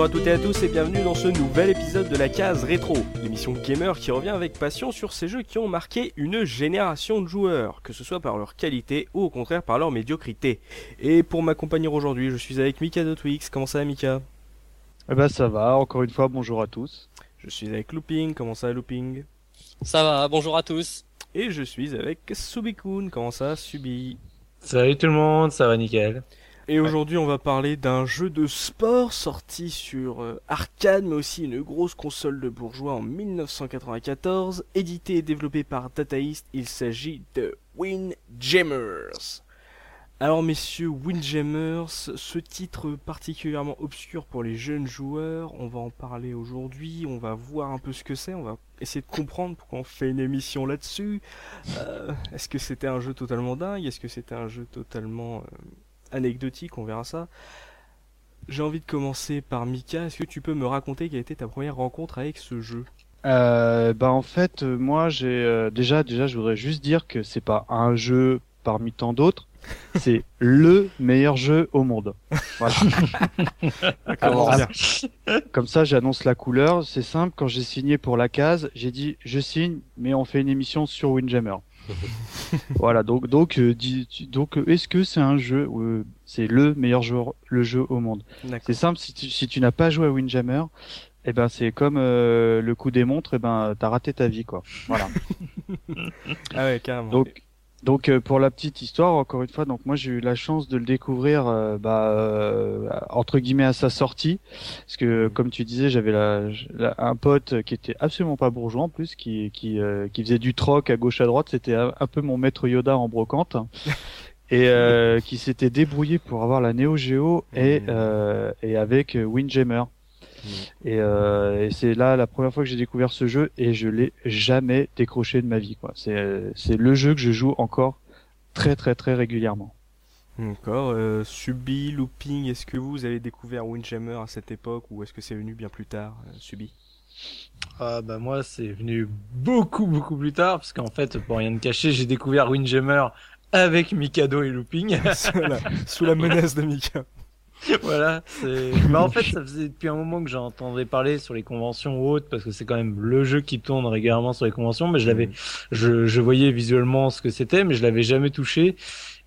bonjour à toutes et à tous et bienvenue dans ce nouvel épisode de la case rétro, l'émission gamer qui revient avec passion sur ces jeux qui ont marqué une génération de joueurs, que ce soit par leur qualité ou au contraire par leur médiocrité. Et pour m'accompagner aujourd'hui, je suis avec Mika de Twix. Comment ça va Mika? Eh ben ça va, encore une fois bonjour à tous. Je suis avec Looping, comment ça Looping? Ça va, bonjour à tous. Et je suis avec Subikun, comment ça Subi? Salut tout le monde, ça va nickel. Et aujourd'hui, on va parler d'un jeu de sport sorti sur euh, arcade, mais aussi une grosse console de bourgeois en 1994, édité et développé par Data East. Il s'agit de Windjammers. Alors messieurs, Windjammers, ce titre particulièrement obscur pour les jeunes joueurs, on va en parler aujourd'hui, on va voir un peu ce que c'est, on va essayer de comprendre pourquoi on fait une émission là-dessus. Euh, Est-ce que c'était un jeu totalement dingue? Est-ce que c'était un jeu totalement euh, anecdotique On verra ça. J'ai envie de commencer par Mika, est-ce que tu peux me raconter quelle a été ta première rencontre avec ce jeu? Euh, bah en fait, euh, moi j'ai euh, déjà déjà je voudrais juste dire que c'est pas un jeu parmi tant d'autres, c'est le meilleur jeu au monde. Voilà. Ah, Comme ça, j'annonce la couleur. C'est simple. Quand j'ai signé pour la case, j'ai dit je signe, mais on fait une émission sur Windjammer. voilà. Donc donc euh, dis- donc euh, est-ce que c'est un jeu euh, C'est le meilleur jeu le jeu au monde? C'est simple, si tu, si tu n'as pas joué à Windjammer, eh ben c'est comme euh, le coup des montres, eh ben t'as raté ta vie quoi. Voilà. Ah ouais, carrément. donc donc euh, pour la petite histoire, encore une fois, donc moi j'ai eu la chance de le découvrir euh, bah, euh, entre guillemets à sa sortie, parce que comme tu disais, j'avais la, la- un pote qui était absolument pas bourgeois en plus, qui qui, euh, qui faisait du troc à gauche à droite, c'était un, un peu mon maître Yoda en brocante. Et euh, qui s'était débrouillé pour avoir la Neo Geo et, Mhm. euh, et avec euh, Et, euh, et c'est là la première fois que j'ai découvert ce jeu et je l'ai jamais décroché de ma vie. quoi. C'est euh, c'est le jeu que je joue encore très très très régulièrement. D'accord. Euh, Subi, Looping, est-ce que vous avez découvert Windjammer à cette époque ou est-ce que c'est venu bien plus tard, euh, Subi? Ah bah moi c'est venu beaucoup beaucoup plus tard parce qu'en fait pour rien te cacher j'ai découvert Windjammer avec Mikado et Looping. sous, la, sous la menace de Mika. voilà. c'est- Bah en fait ça faisait depuis un moment que j'entendais parler sur les conventions ou autres parce que c'est quand même le jeu qui tourne régulièrement sur les conventions mais je l'avais Mhm. je, je voyais visuellement ce que c'était, mais je l'avais jamais touché.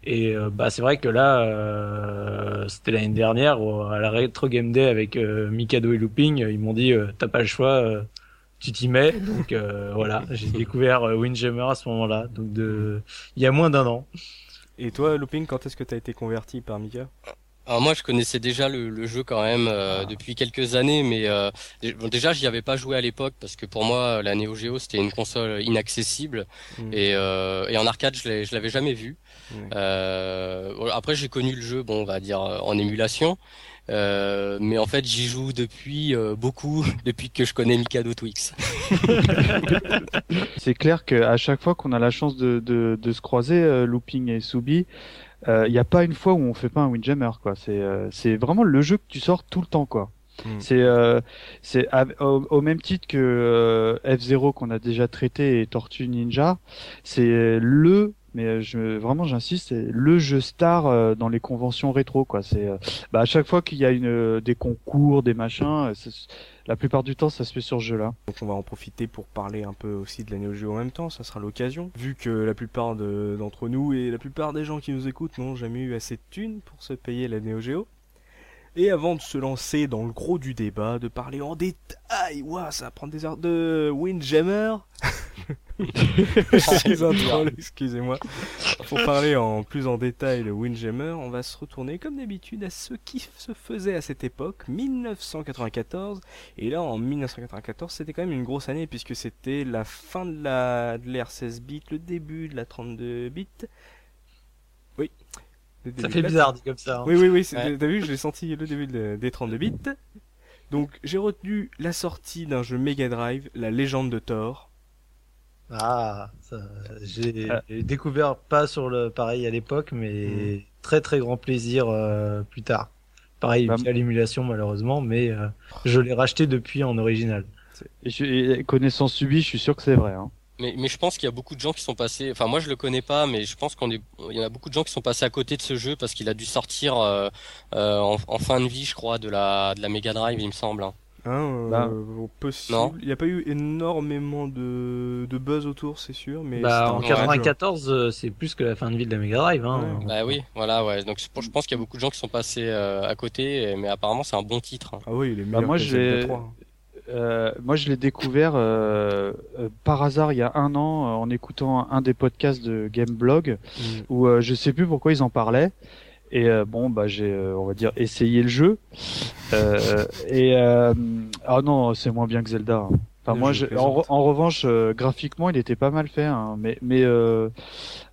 Et euh, bah c'est vrai que là, euh, c'était l'année dernière à la Retro Game Day avec euh, Mikado et Looping, ils m'ont dit euh, t'as pas le choix, euh, tu t'y mets. Donc euh, voilà, j'ai découvert euh, Windjammer à ce moment-là, donc de il y a moins d'un an. Et toi, Looping, quand est-ce que t'as été converti par Mika? Alors moi, je connaissais déjà le, le jeu quand même euh, Ah. depuis quelques années, mais euh, bon, déjà, j'y avais pas joué à l'époque parce que pour moi, la Neo Geo c'était une console inaccessible Mm. et, euh, et en arcade, je l'ai- je l'avais jamais vu. Ouais. Euh, après, j'ai connu le jeu, bon, on va dire euh, en émulation. Euh, mais en fait, j'y joue depuis euh, beaucoup, depuis que je connais Mikado Twix. C'est clair qu'à chaque fois qu'on a la chance de, de, de se croiser, euh, Looping et Subi, il n'y a pas une fois où on fait pas un Windjammer. quoi. C'est euh, c'est vraiment le jeu que tu sors tout le temps. quoi. Mm. C'est euh, c'est au, au même titre que euh, F0 qu'on a déjà traité et Tortue Ninja, c'est le mais je vraiment j'insiste, c'est le jeu star euh, dans les conventions rétro quoi. C'est euh, bah, à chaque fois qu'il y a une euh, des concours, des machins, euh, la plupart du temps ça se fait sur ce jeu-là. Donc on va en profiter pour parler un peu aussi de la Neo Geo en même temps, ça sera l'occasion. Vu que la plupart de- d'entre nous et la plupart des gens qui nous écoutent n'ont jamais eu assez de thunes pour se payer la Neo Geo. Et avant de se lancer dans le gros du débat, de parler en détail, ouah, ça va prendre des heures de Windjammer. Excusez-moi. Pour parler en plus en détail de Windjammer, on va se retourner comme d'habitude à ce qui se faisait à cette époque, 1994. Et là, en 1994, c'était quand même une grosse année puisque c'était la fin de la de l'ère 16 bits, le début de la 32 bits. Oui. Ça fait de bizarre dit comme ça. hein. Oui, oui, oui, Ouais. t'as vu, j'ai senti le début de- des 32 bits. Donc, j'ai retenu la sortie d'un jeu Mega Drive, La Légende de Thor. Ah, ça, j'ai Ah. j'ai découvert pas sur le pareil à l'époque, mais très très grand plaisir euh, plus tard. Pareil, Bah, via l'émulation malheureusement, mais euh, je l'ai racheté depuis en original. Et, je- et connaissant Subi, je suis sûr que c'est vrai. Hein. Mais, mais je pense qu'il y a beaucoup de gens qui sont passés. Enfin, moi je le connais pas, mais je pense qu'on est. Il y en a beaucoup de gens qui sont passés à côté de ce jeu parce qu'il a dû sortir euh, euh, en, en fin de vie, je crois, de la de la Mega Drive, il me semble. hein. Hein, euh, Bah, possible. non. Il n'y a pas eu énormément de, de buzz autour, c'est sûr, mais Bah, en un vrai jeu. 94, euh, c'est plus que la fin de vie de la Mega Drive. Hein. Ouais. Bah oui, voilà, ouais. Donc je pense qu'il y a beaucoup de gens qui sont passés euh, à côté, mais apparemment c'est un bon titre. hein. Ah oui, il est Bah, meilleur moi, que Euh, moi, je l'ai découvert euh, euh, par hasard il y a un an euh, en écoutant un des podcasts de Gameblog Mm. où euh, je sais plus pourquoi ils en parlaient. Et euh, bon, bah j'ai, euh, on va dire, essayé le jeu. Euh, et euh, ah non, c'est moins bien que Zelda. hein. Enfin, moi, je- en, revanche, euh, graphiquement, il était pas mal fait, hein, mais mais euh,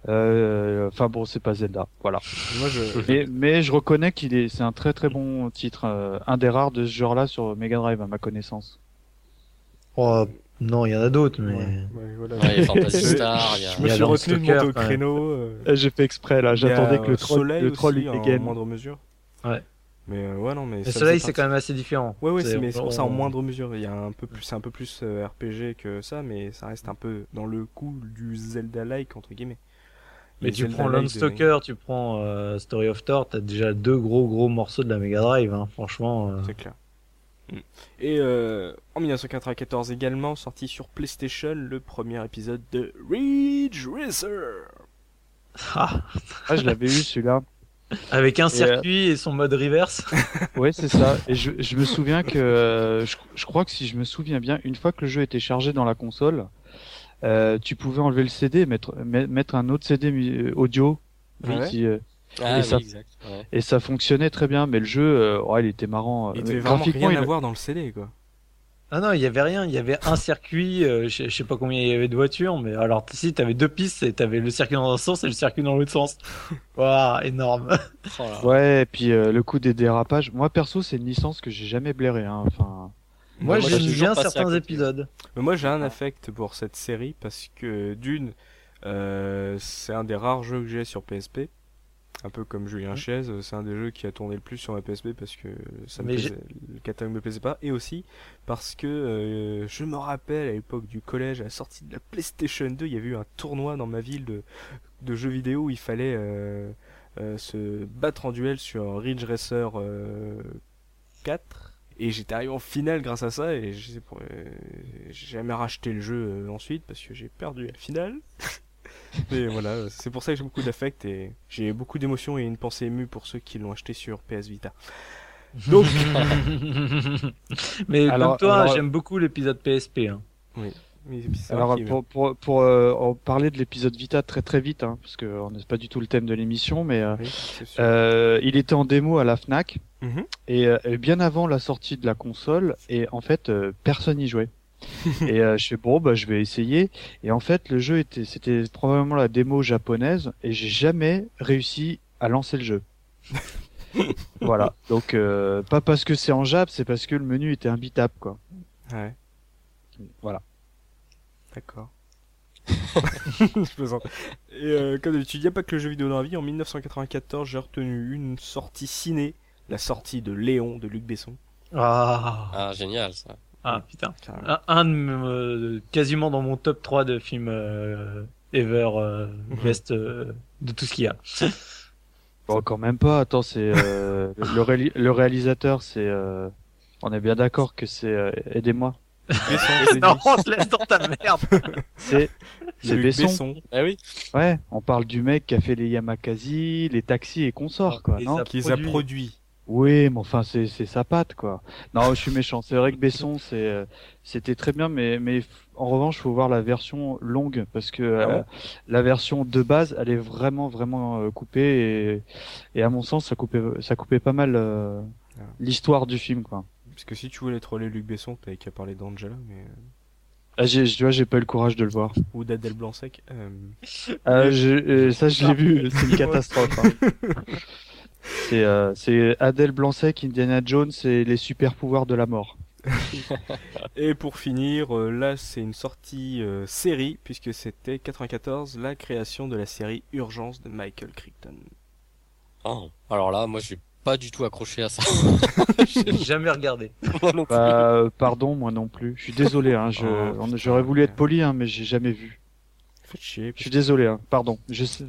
euh, enfin bon, c'est pas Zelda, voilà. Moi, je... Mais mais je reconnais qu'il est, c'est un très très bon titre, euh, un des rares de ce genre-là sur Mega Drive à ma connaissance. Oh, non, il y en a d'autres, mais. Ouais, ouais, voilà. Ouais, il y a Fantasy Star, il y a. Je me suis retenu de monter Landstalker, au créneau. euh, J'ai fait exprès là, j'attendais que le troll, Soleil le troll aussi, il en moindre mesure. Ouais. Mais euh, ouais, non, mais. Le soleil, c'est quand même assez différent. Ouais, ouais, c'est mais c'est pour ça en moindre mesure. Il y a un peu plus, c'est un peu plus euh, RPG que ça, mais ça reste un peu dans le coup du Zelda-like entre guillemets. Mais Les tu prends Zelda-like de- Landstalker, tu prends euh, Story of Thor, t'as déjà deux gros gros morceaux de la Mega Drive, hein, franchement. euh. C'est clair. Mm. Et euh, en 1994 également sorti sur PlayStation le premier épisode de Ridge Racer. Ah, Ah, je l'avais eu celui-là. avec un Et, circuit et son mode reverse. Ouais, c'est ça. Et je, je me souviens que euh, je, je crois que si je me souviens bien, une fois que le jeu était chargé dans la console, euh, tu pouvais enlever le CD, et mettre met- mettre un autre CD audio. Ouais. qui, euh, Ah, Et oui, ça- exact. Ouais. et ça fonctionnait très bien, mais le jeu, euh, ouais, il était marrant. Il Euh, devait vraiment graphiquement, rien il- avoir dans le CD quoi. Ah non, il y avait rien, il y avait un circuit, euh, je, je sais pas combien il y avait de voitures, mais alors si t'avais deux pistes et t'avais le circuit dans un sens et le circuit dans l'autre sens. Waouh, énorme. Oh. Ouais, et puis euh, le coup des dérapages. Moi perso, c'est une licence que j'ai jamais blairé. Hein. Enfin, Moi, j'aime bien à certains épisodes. Mais moi j'ai un affect pour cette série parce que d'une, euh, c'est un des rares jeux que j'ai sur PSP. Un peu comme Julien Chaise, c'est un des jeux qui a tourné le plus sur ma PSP parce que ça me plaisait- le catalogue me plaisait pas. Et aussi parce que euh, je me rappelle à l'époque du collège, à la sortie de la PlayStation 2, il y avait eu un tournoi dans ma ville de, de jeux vidéo où il fallait euh, euh, se battre en duel sur Ridge Racer euh, 4. Et j'étais arrivé en finale grâce à ça et j'ai euh, jamais racheté le jeu euh, ensuite parce que j'ai perdu la finale. Mais voilà, c'est pour ça que j'ai beaucoup d'affect et j'ai beaucoup d'émotions et une pensée émue pour ceux qui l'ont acheté sur PS Vita. Donc, mais Alors- comme toi, alors- j'aime beaucoup l'épisode PSP. Hein. c'est alors pour pour pour euh, en parler de l'épisode Vita très très vite, hein, parce que on n'est pas du tout le thème de l'émission, mais euh, oui, euh, il était en démo à la Fnac Mhm. et euh, bien avant la sortie de la console et en fait euh, personne n'y jouait. Et euh, je fais bon bah je vais essayer et en fait le jeu était c'était probablement la démo japonaise et j'ai jamais réussi à lancer le jeu. voilà donc euh, pas parce que c'est en Jap c'est parce que le menu était imbitable quoi. Ouais, Voilà. d'accord. Je plaisante. Et euh, comme d'habitude, il n'y a pas que le jeu vidéo dans la vie. En 1994, j'ai retenu une sortie ciné, la sortie de Léon de Luc Besson. Ah, Ah, génial ça. Ah putain. Un, un de euh, quasiment dans mon top 3 de films euh, ever euh, Mhm. best euh, de tout ce qu'il y a. Bon quand même pas attends c'est euh, le, le réalisateur c'est euh, on est bien d'accord que c'est euh, aidez-moi Besson, non, on se laisse dans ta merde. c'est c'est Luc Besson. Ah oui. Ouais, on parle du mec qui a fait les Yamakasi, les taxis et consorts, quoi, Et non ça- qui les a produit. produits. Oui, mais enfin, c'est, c'est sa patte, quoi. Non, je suis méchant. C'est vrai que Besson, c'est, euh, c'était très bien, mais, mais en revanche, faut voir la version longue, parce que Ah euh, la version de base, elle est vraiment, vraiment euh, coupée, et, et à mon sens, ça coupait, ça coupait pas mal euh, Ah. l'histoire du film, quoi. Parce que si tu voulais troller Luc Besson, t'avais qu'à parler d'Angela, mais... euh, Ah, j'ai, tu vois, j'ai pas eu le courage de le voir. ou d'Adèle Blanc-Sec. Euh... Euh, je- ça, je l'ai vu, c'est une catastrophe. hein. C'est, euh, Adèle Blanc-Sec, Indiana Jones et les super pouvoirs de la mort. Et pour finir, euh, là c'est une sortie euh, série, puisque c'était 94, la création de la série Urgence de Michael Crichton. Oh. Alors là, moi j'ai pas du tout accroché à ça. J'ai jamais regardé. Moi. Bah, euh, pardon, moi non plus. Je suis désolé, hein, Oh, j'aurais voulu être poli, hein, mais j'ai jamais vu. Chier. Je suis désolé, hein, pardon. Je sais.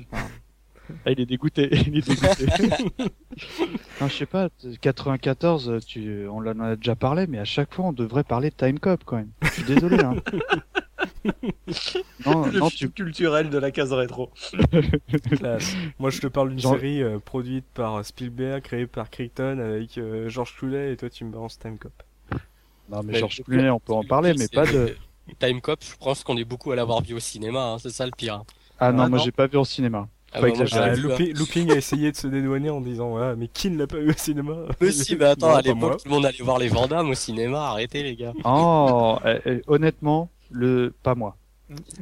Ah, il est dégoûté, il est dégoûté. non, je sais pas, 94, tu, on en a déjà parlé, mais à chaque fois, on devrait parler de Time Cop quand même. Je suis désolé, hein. non, Le non, tu, culturel de la case rétro. Classe. Moi, je te parle d'une Genre- série euh, produite par Spielberg, créée par Crichton avec euh, George Clooney et toi, tu me balances Time Cop. non, mais Mais George Clooney, on peut en parler, mais pas de. Time Cop, je pense qu'on est beaucoup à l'avoir vu au cinéma, hein, c'est ça le pire. Ah non, Ah, moi non. j'ai pas vu au cinéma. Ah bah, Ah. Looping, Looping a essayé de se dédouaner en disant ouais, mais qui ne l'a pas eu au cinéma? Mais si, mais attends, Non, à l'époque, tout le monde allait voir les Vandamme au cinéma, arrêtez les gars. Oh, eh, eh, honnêtement, le pas moi.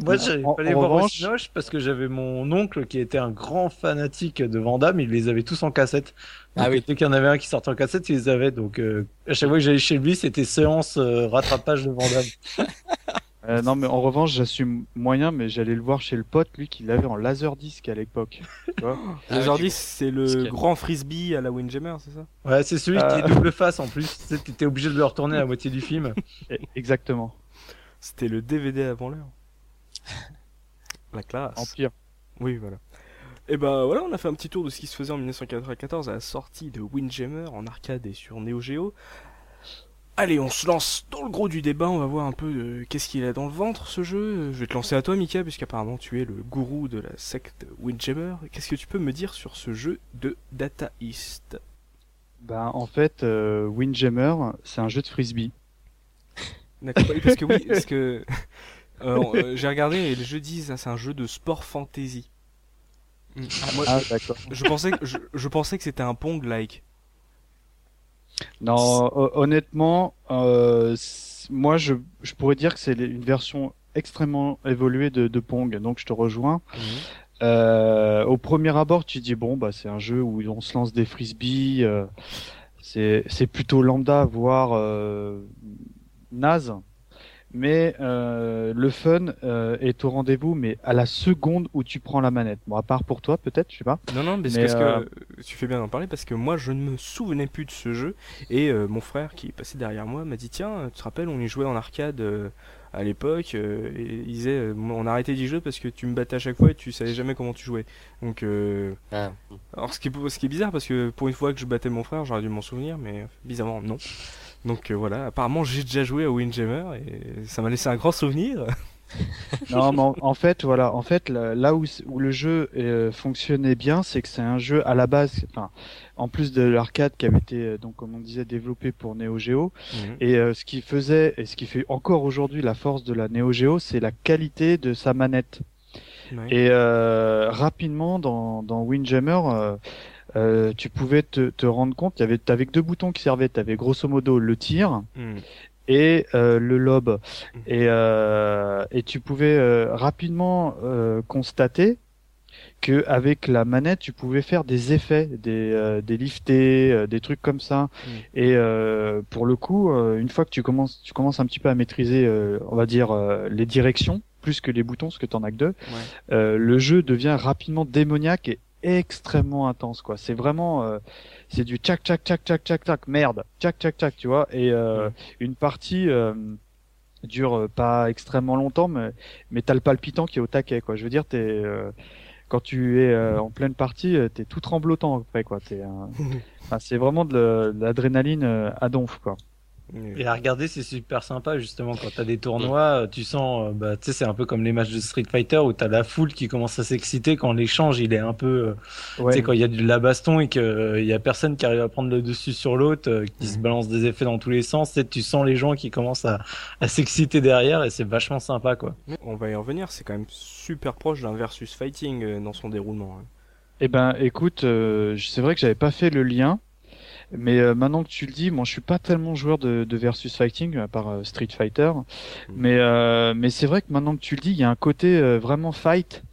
Moi, j'avais En- pas les voir au revanche- Cinoche parce que j'avais mon oncle qui était un grand fanatique de Van Damme, il les avait tous en cassette. Ah Donc, oui. Dès qu'il y en avait un qui sortait en cassette, il les avait. Donc, euh, à chaque fois que j'allais chez lui, c'était séance euh, rattrapage de Van Damme. Euh, non, mais en revanche, j'assume moyen, mais j'allais le voir chez le pote, lui, qui l'avait en laserdisc à l'époque. Tu vois Ah, ok. c'est le grand frisbee à la Windjammer, c'est ça? Ouais, c'est celui qui Euh. est double face en plus. Tu sais, t'étais obligé de le retourner à la moitié du film. Eh, Exactement. C'était le DVD avant l'heure. La classe. Empire. Oui, voilà. Et bah voilà, on a fait un petit tour de ce qui se faisait en 1994 à la sortie de Windjammer en arcade et sur Neo Geo. Allez, on se lance dans le gros du débat, on va voir un peu de qu'est-ce qu'il a dans le ventre ce jeu. Je vais te lancer à toi, Mika, puisqu'apparemment tu es le gourou de la secte Windjammer. Qu'est-ce que tu peux me dire sur ce jeu de Data East Ben, en fait, euh, Windjammer, c'est un jeu de frisbee. D'accord, oui, parce que oui, parce que euh, euh, j'ai regardé et les jeux disent ah, c'est un jeu de sport fantasy. Mm. Moi, Ah, d'accord. je pensais que je, je pensais que c'était un Pong like. Non, ho- honnêtement, euh, moi, je, je pourrais dire que c'est une version extrêmement évoluée de, de Pong, donc je te rejoins. Euh, au premier abord, tu dis bon, bah c'est un jeu où on se lance des frisbees. euh, c'est c'est plutôt lambda, voire euh, naze. Mais euh, le fun euh, est au rendez-vous, mais à la seconde où tu prends la manette. Bon, à part pour toi, peut-être, je sais pas. Non, non, mais c'est Mais, parce euh, que tu fais bien d'en parler parce que moi je ne me souvenais plus de ce jeu et euh, mon frère qui est passé derrière moi m'a dit tiens, tu te rappelles, on y jouait en arcade euh, à l'époque euh, et il disait on a arrêté d'y jouer parce que tu me battais à chaque fois et tu savais jamais comment tu jouais. Donc euh, Ah. alors ce qui est ce qui est bizarre parce que pour une fois que je battais mon frère, j'aurais dû m'en souvenir mais bizarrement non. Donc euh, voilà, apparemment j'ai déjà joué à Windjammer et ça m'a laissé un grand souvenir. Non, mais en, en fait, voilà, en fait, là, là où, le jeu euh, fonctionnait bien, c'est que c'est un jeu à la base, enfin, en plus de l'arcade qui avait été, euh, donc comme on disait, développé pour Neo Geo. Et euh, ce qui faisait et ce qui fait encore aujourd'hui la force de la Neo Geo, c'est la qualité de sa manette. Ouais. Et euh, rapidement dans, dans Windjammer, euh, tu pouvais te, te rendre compte, tu avais, que deux boutons qui servaient. Tu avais grosso modo le tir Mm. et euh, le lob. Mhm. Et, euh, et tu pouvais euh, rapidement euh, constater que avec la manette, tu pouvais faire des effets, des, euh, des liftés, euh, des trucs comme ça. Mhm. Et euh, pour le coup, euh, une fois que tu commences, tu commences un petit peu à maîtriser, euh, on va dire, euh, les directions, plus que les boutons, parce que t'en as que deux, Ouais. euh, le jeu devient rapidement démoniaque et extrêmement intense quoi. C'est vraiment euh, c'est du tchac tchac tchac tchac tchac tchac merde. Tchac tchac tchac tu vois. Et euh, une partie euh, dure euh, pas extrêmement longtemps mais mais t'as le palpitant qui est au taquet quoi. Je veux dire t'es euh, quand tu es euh, en pleine partie t'es tout tremblotant après quoi. T'es enfin, c'est vraiment de l'adrénaline à donf quoi Et à regarder, c'est super sympa justement quand t'as des tournois, euh, tu sens, euh, bah, tu sais, c'est un peu comme les matchs de Street Fighter où t'as la foule qui commence à s'exciter quand l'échange il est un peu, euh, tu sais, quand il y a de la baston et que euh, il y a personne qui arrive à prendre le dessus sur l'autre, euh, qui se balance des effets dans tous les sens, tu sais, tu sens les gens qui commencent à, à s'exciter derrière et c'est vachement sympa quoi. On va y revenir, c'est quand même super proche d'un versus fighting euh, dans son déroulement. hein. Eh ben, écoute, euh, c'est vrai que j'avais pas fait le lien, mais euh, maintenant que tu le dis, moi je suis pas tellement joueur de, de versus fighting à part euh, Street Fighter, mais euh, mais c'est vrai que maintenant que tu le dis, il y a un côté euh, vraiment fight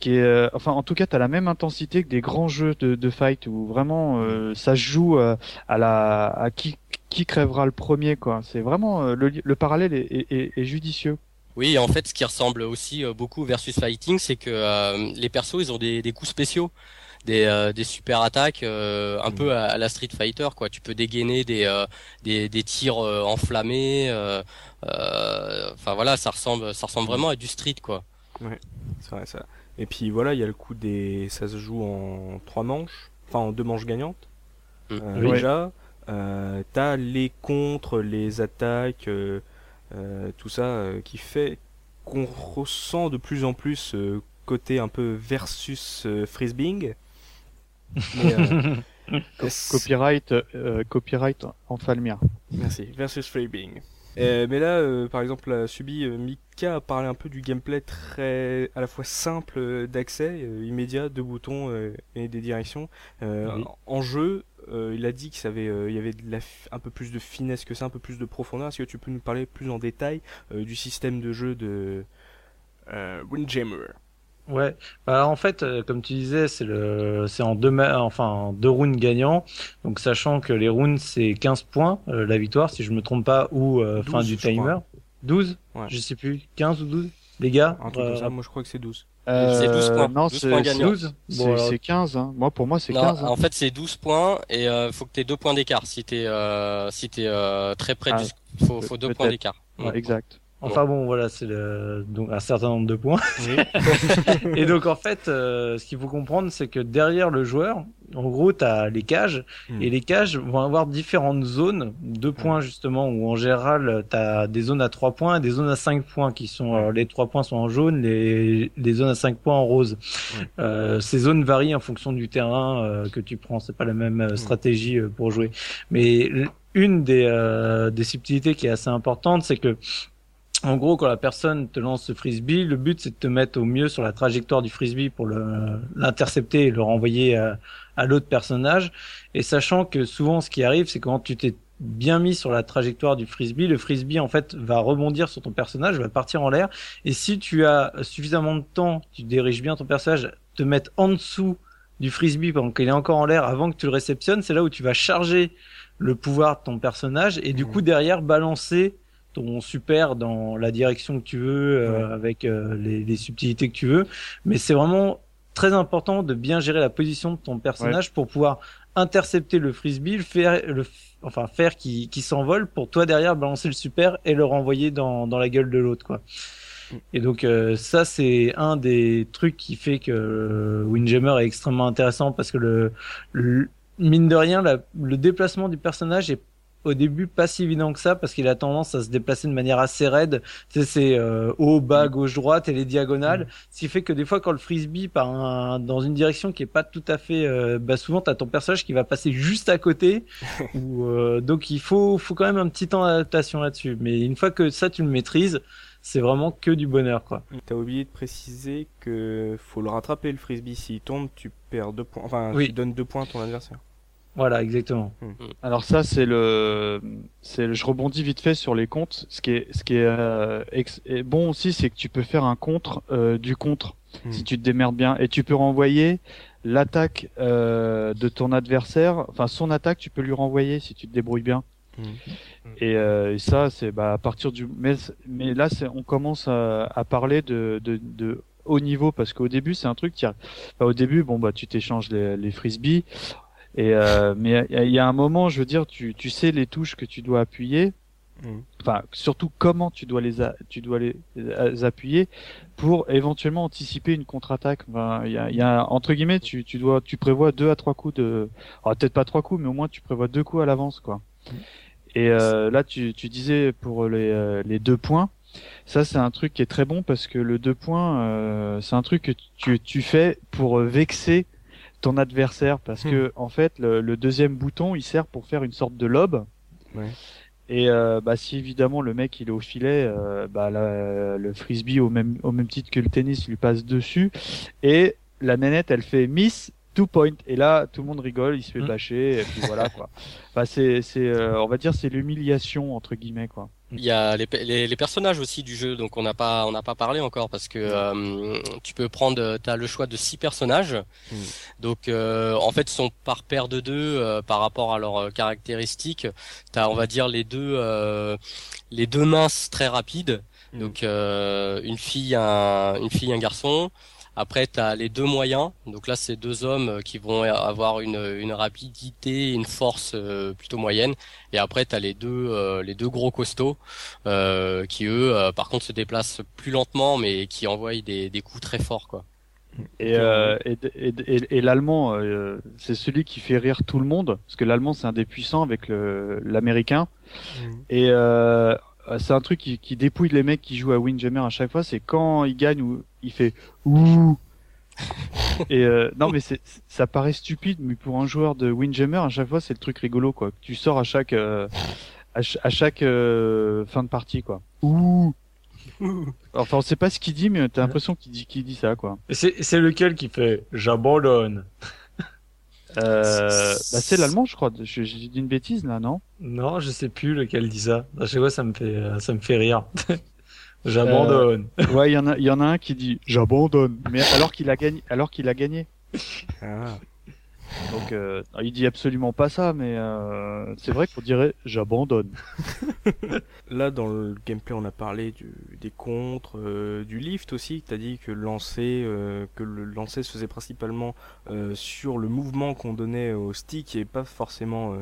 qui est, euh, enfin en tout cas, t'as la même intensité que des grands jeux de, de fight où vraiment euh, ça joue euh, à la à qui qui crèvera le premier quoi. C'est vraiment euh, le, le parallèle est, est- est- est judicieux. Oui, en fait, ce qui ressemble aussi beaucoup au versus fighting, c'est que euh, les persos, ils ont des, des coups spéciaux. Des, des super attaques un Mm. peu à, à la Street Fighter quoi. Tu peux dégainer des des, des tirs enflammés. Enfin voilà, ça ressemble ça ressemble vraiment à du Street quoi. C'est vrai ça. Et puis voilà, il y a le coup des. Ça se joue en trois manches, enfin en deux manches gagnantes. Mm. Euh, Oui. Déjà, euh, t'as les contres, les attaques, euh, euh, tout ça euh, qui fait qu'on ressent de plus en plus euh, côté un peu versus euh, frisbeeing. Mais, euh, Copyright, euh, copyright en Falmir. Merci. Versus Framing. Euh, mais là, euh, par exemple, a subi euh, Mika a parlé un peu du gameplay très à la fois simple euh, d'accès, euh, immédiat, deux boutons euh, et des directions. Euh, Oui. En jeu, euh, il a dit qu'il savait, euh, il y avait de la un peu plus de finesse que ça, un peu plus de profondeur. Est-ce que tu peux nous parler plus en détail euh, du système de jeu de euh, Windjammer Ouais, bah en fait, euh, comme tu disais, c'est le, c'est en deux, ma- enfin en deux rounds gagnants. Donc sachant que les rounds c'est 15 points euh, la victoire, si je me trompe pas, ou euh, 12, fin du je crois. timer. 12 Ouais. Je sais plus, 15 ou 12 Les gars Un truc comme euh, ça, moi je crois que c'est 12. C'est 12 points. Non, 12 c'est points c'est- gagnants. 12 c'est- Bon, alors, c'est 15. Hein. Moi, pour moi, c'est Non, 15. hein. en fait c'est 12 points et euh, faut que tu aies deux points d'écart. Si t'es euh, si t'es euh, très près Ah, du faut faut deux peut-être. points d'écart. Ouais, exact. Enfin bon, voilà, c'est le... donc un certain nombre de points. Oui. Et donc en fait, euh, ce qu'il faut comprendre, c'est que derrière le joueur, en gros, tu as les cages, Hmm. et les cages vont avoir différentes zones, deux points justement, où en général, tu as des zones à 3 points et des zones à 5 points, qui sont, alors, les 3 points sont en jaune, les, les zones à 5 points en rose. Euh, ces zones varient en fonction du terrain euh, que tu prends, c'est pas la même euh, stratégie euh, pour jouer. Mais une des, euh, des subtilités qui est assez importante, c'est que en gros, quand la personne te lance ce frisbee, le but c'est de te mettre au mieux sur la trajectoire du frisbee pour l'intercepter et le renvoyer à, à l'autre personnage. Et sachant que souvent, ce qui arrive, c'est quand tu t'es bien mis sur la trajectoire du frisbee, le frisbee en fait va rebondir sur ton personnage, va partir en l'air. Et si tu as suffisamment de temps, tu diriges bien ton personnage, te mettre en dessous du frisbee pendant qu'il est encore en l'air avant que tu le réceptionnes, c'est là où tu vas charger le pouvoir de ton personnage et du Mhm. coup derrière balancer ton super dans la direction que tu veux euh, avec euh, les, les subtilités que tu veux. Mais c'est vraiment très important de bien gérer la position de ton personnage pour pouvoir intercepter le frisbee le faire le enfin faire qu'il qu'il s'envole pour toi derrière balancer le super et le renvoyer dans, dans la gueule de l'autre quoi. Et donc euh, ça c'est un des trucs qui fait que euh, Windjammer est extrêmement intéressant parce que le, le- mine de rien la- le déplacement du personnage est au début pas si évident que ça parce qu'il a tendance à se déplacer de manière assez raide. Tu sais, c'est euh, haut, bas, gauche, droite et les diagonales. Ce qui fait que des fois quand le frisbee part un- dans une direction qui est pas tout à fait, euh, bah souvent t'as ton personnage qui va passer juste à côté. ou euh, donc il faut faut quand même un petit temps d'adaptation là-dessus. Mais une fois que ça tu le maîtrises, c'est vraiment que du bonheur quoi. T'as oublié de préciser que faut le rattraper le frisbee. S'il tombe, tu perds deux points. Enfin, Oui. tu donnes deux points à ton adversaire. Voilà exactement. Alors ça c'est le, c'est le- je rebondis vite fait sur les comptes. Ce qui est, ce qui est, euh, ex- est bon aussi, c'est que tu peux faire un contre euh, du contre Hmm. si tu te démerdes bien, et tu peux renvoyer l'attaque euh, de ton adversaire. Enfin son attaque, tu peux lui renvoyer si tu te débrouilles bien. Hmm. Et, euh, et ça c'est bah à partir du, mais, mais là c'est, on commence à, à parler de, de, de haut niveau parce qu'au début c'est un truc qui, a- enfin, au début bon bah tu t'échanges les, les frisbees. Et euh, mais il y a- il y, a un moment, je veux dire, tu, tu sais les touches que tu dois appuyer. Mhm. Enfin, surtout comment tu dois les a- tu dois les, les appuyer pour éventuellement anticiper une contre-attaque. Enfin, il y a, y a entre guillemets, tu, tu dois tu prévois deux à trois coups de, alors, peut-être pas trois coups, mais au moins tu prévois deux coups à l'avance, quoi. Et euh, là, tu, tu disais pour les, euh, les deux points. Ça, c'est un truc qui est très bon parce que le deux points, euh, c'est un truc que tu, tu fais pour euh, vexer ton adversaire parce Hmm. que en fait, le, le deuxième bouton, il sert pour faire une sorte de lobe. Ouais. Et euh, bah, si évidemment le mec il est au filet, euh, bah, la- le frisbee au même au même titre que le tennis lui passe dessus et la nénette elle fait miss two point et là tout le monde rigole, il se fait Mm. bâcher et puis voilà quoi. Bah c'est c'est euh, on va dire c'est l'humiliation entre guillemets quoi. Il y a les, les, les personnages aussi du jeu, donc on n'a pas on n'a pas parlé encore parce que euh, tu peux prendre, tu as le choix de six personnages, Mm. donc euh, en fait ils sont par paire de deux euh, par rapport à leurs euh, caractéristiques. T'as on va dire les deux euh, les deux minces très rapides, Mm. donc euh, une fille un une fille un garçon. Après, tu as les deux moyens. Donc là, c'est deux hommes qui vont avoir une, une rapidité, une force plutôt moyenne. Et après, tu as les deux les deux gros costauds qui eux, par contre, se déplacent plus lentement, mais qui envoient des, des coups très forts, quoi. Et, euh, et, et, et l'allemand, euh, c'est celui qui fait rire tout le monde, parce que l'allemand c'est un des puissants avec l'américain. Et euh, c'est un truc qui, qui, dépouille les mecs qui jouent à Windjammer à chaque fois, c'est quand il gagne ou il fait ouh. et euh, non mais c'est ça paraît stupide, mais pour un joueur de Windjammer à chaque fois c'est le truc rigolo quoi. Tu sors à chaque euh, à, à, chaque euh, fin de partie quoi. Ouh. Enfin, on sait pas ce qu'il dit, mais t'as l'impression qu'il dit, qu'il dit ça, quoi. C'est lequel qui fait j'abandonne euh, bah c'est l'allemand, je crois. J'ai dit une bêtise là, non? Non, je sais plus lequel dit ça. À chaque fois, ça me fait, ça me fait rire. j'abandonne. Euh, ouais, il y en a, il y en a un qui dit j'abandonne, mais alors qu'il a gagné, alors qu'il a gagné. Ah. Donc euh, il dit absolument pas ça, mais euh, c'est vrai qu'on dirait j'abandonne. Là dans le gameplay on a parlé du, des contres, euh, du lift aussi. T'as dit que que le lancer se faisait principalement sur le mouvement qu'on donnait au stick et pas forcément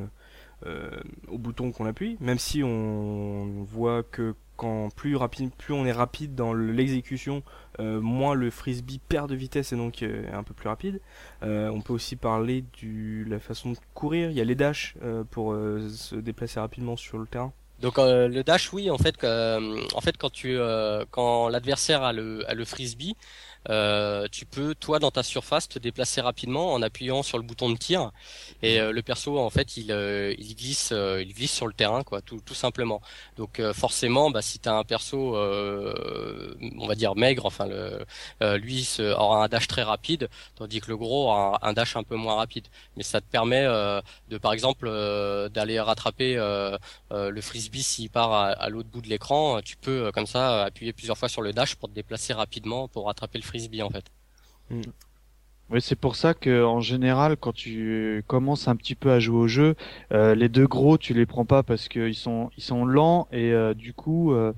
au bouton qu'on appuie. Même si on voit que quand plus rapide, plus on est rapide dans l'exécution, euh, moins le frisbee perd de vitesse et donc euh, est un peu plus rapide. Euh, on peut aussi parler de la façon de courir. Il y a les dashs pour se déplacer rapidement sur le terrain. Donc le dash, oui, en fait, en fait quand tu, quand l'adversaire a le, a le frisbee, euh, tu peux toi dans ta surface te déplacer rapidement en appuyant sur le bouton de tir. Et euh, le perso en fait il, euh, il glisse il glisse sur le terrain quoi tout, tout simplement. Donc forcément bah, si tu as un perso on va dire maigre enfin le lui aura un dash très rapide tandis que le gros aura un, dash un peu moins rapide. Mais ça te permet de par exemple d'aller rattraper le frisbee s'il part à, à l'autre bout de l'écran. Tu peux comme ça appuyer plusieurs fois sur le dash pour te déplacer rapidement pour rattraper le frisbee en fait. Mm. Oui, c'est pour ça que en général, quand tu commences un petit peu à jouer au jeu, euh, les deux gros, tu les prends pas parce qu'ils sont ils sont lents et euh, du coup, euh,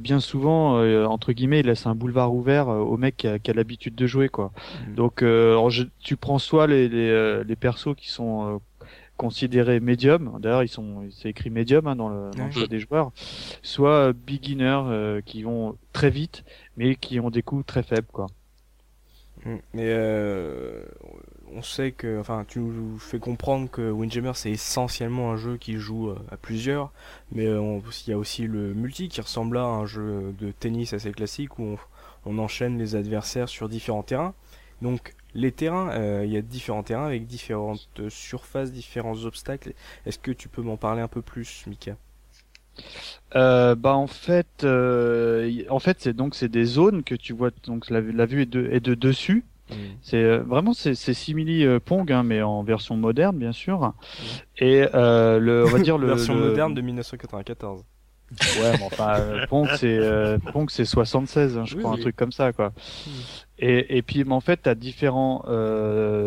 bien souvent, entre guillemets, ils laissent un boulevard ouvert au mec qui a, l'habitude de jouer, quoi. Mm. Donc, tu prends soit les, les, les persos qui sont considérés médium. D'ailleurs, ils sont, c'est écrit médium hein, dans le, dans choix des joueurs. Soit beginners qui vont très vite, mais qui ont des coups très faibles, quoi. Mm. Mais euh, on sait que, enfin, tu nous fais comprendre que Windjammer c'est essentiellement un jeu qui joue euh, à plusieurs, mais euh, il y a aussi le multi qui ressemble à un jeu de tennis assez classique où on, enchaîne les adversaires sur différents terrains. Donc les terrains, il y a différents terrains avec différentes surfaces, différents obstacles. Est-ce que tu peux m'en parler un peu plus, Mika? Euh, bah en fait, euh, en fait c'est donc c'est des zones que tu vois donc la, la vue est de, est de dessus. Mm. C'est euh, vraiment c'est c'est simili euh, Pong hein, mais en version moderne bien sûr. Mm. Et euh, le on va dire le version moderne de 1994. Ouais, mais enfin Pong c'est Pong c'est 76 hein, je crois un truc comme ça quoi. Mm. Et et puis mais en fait tu as différents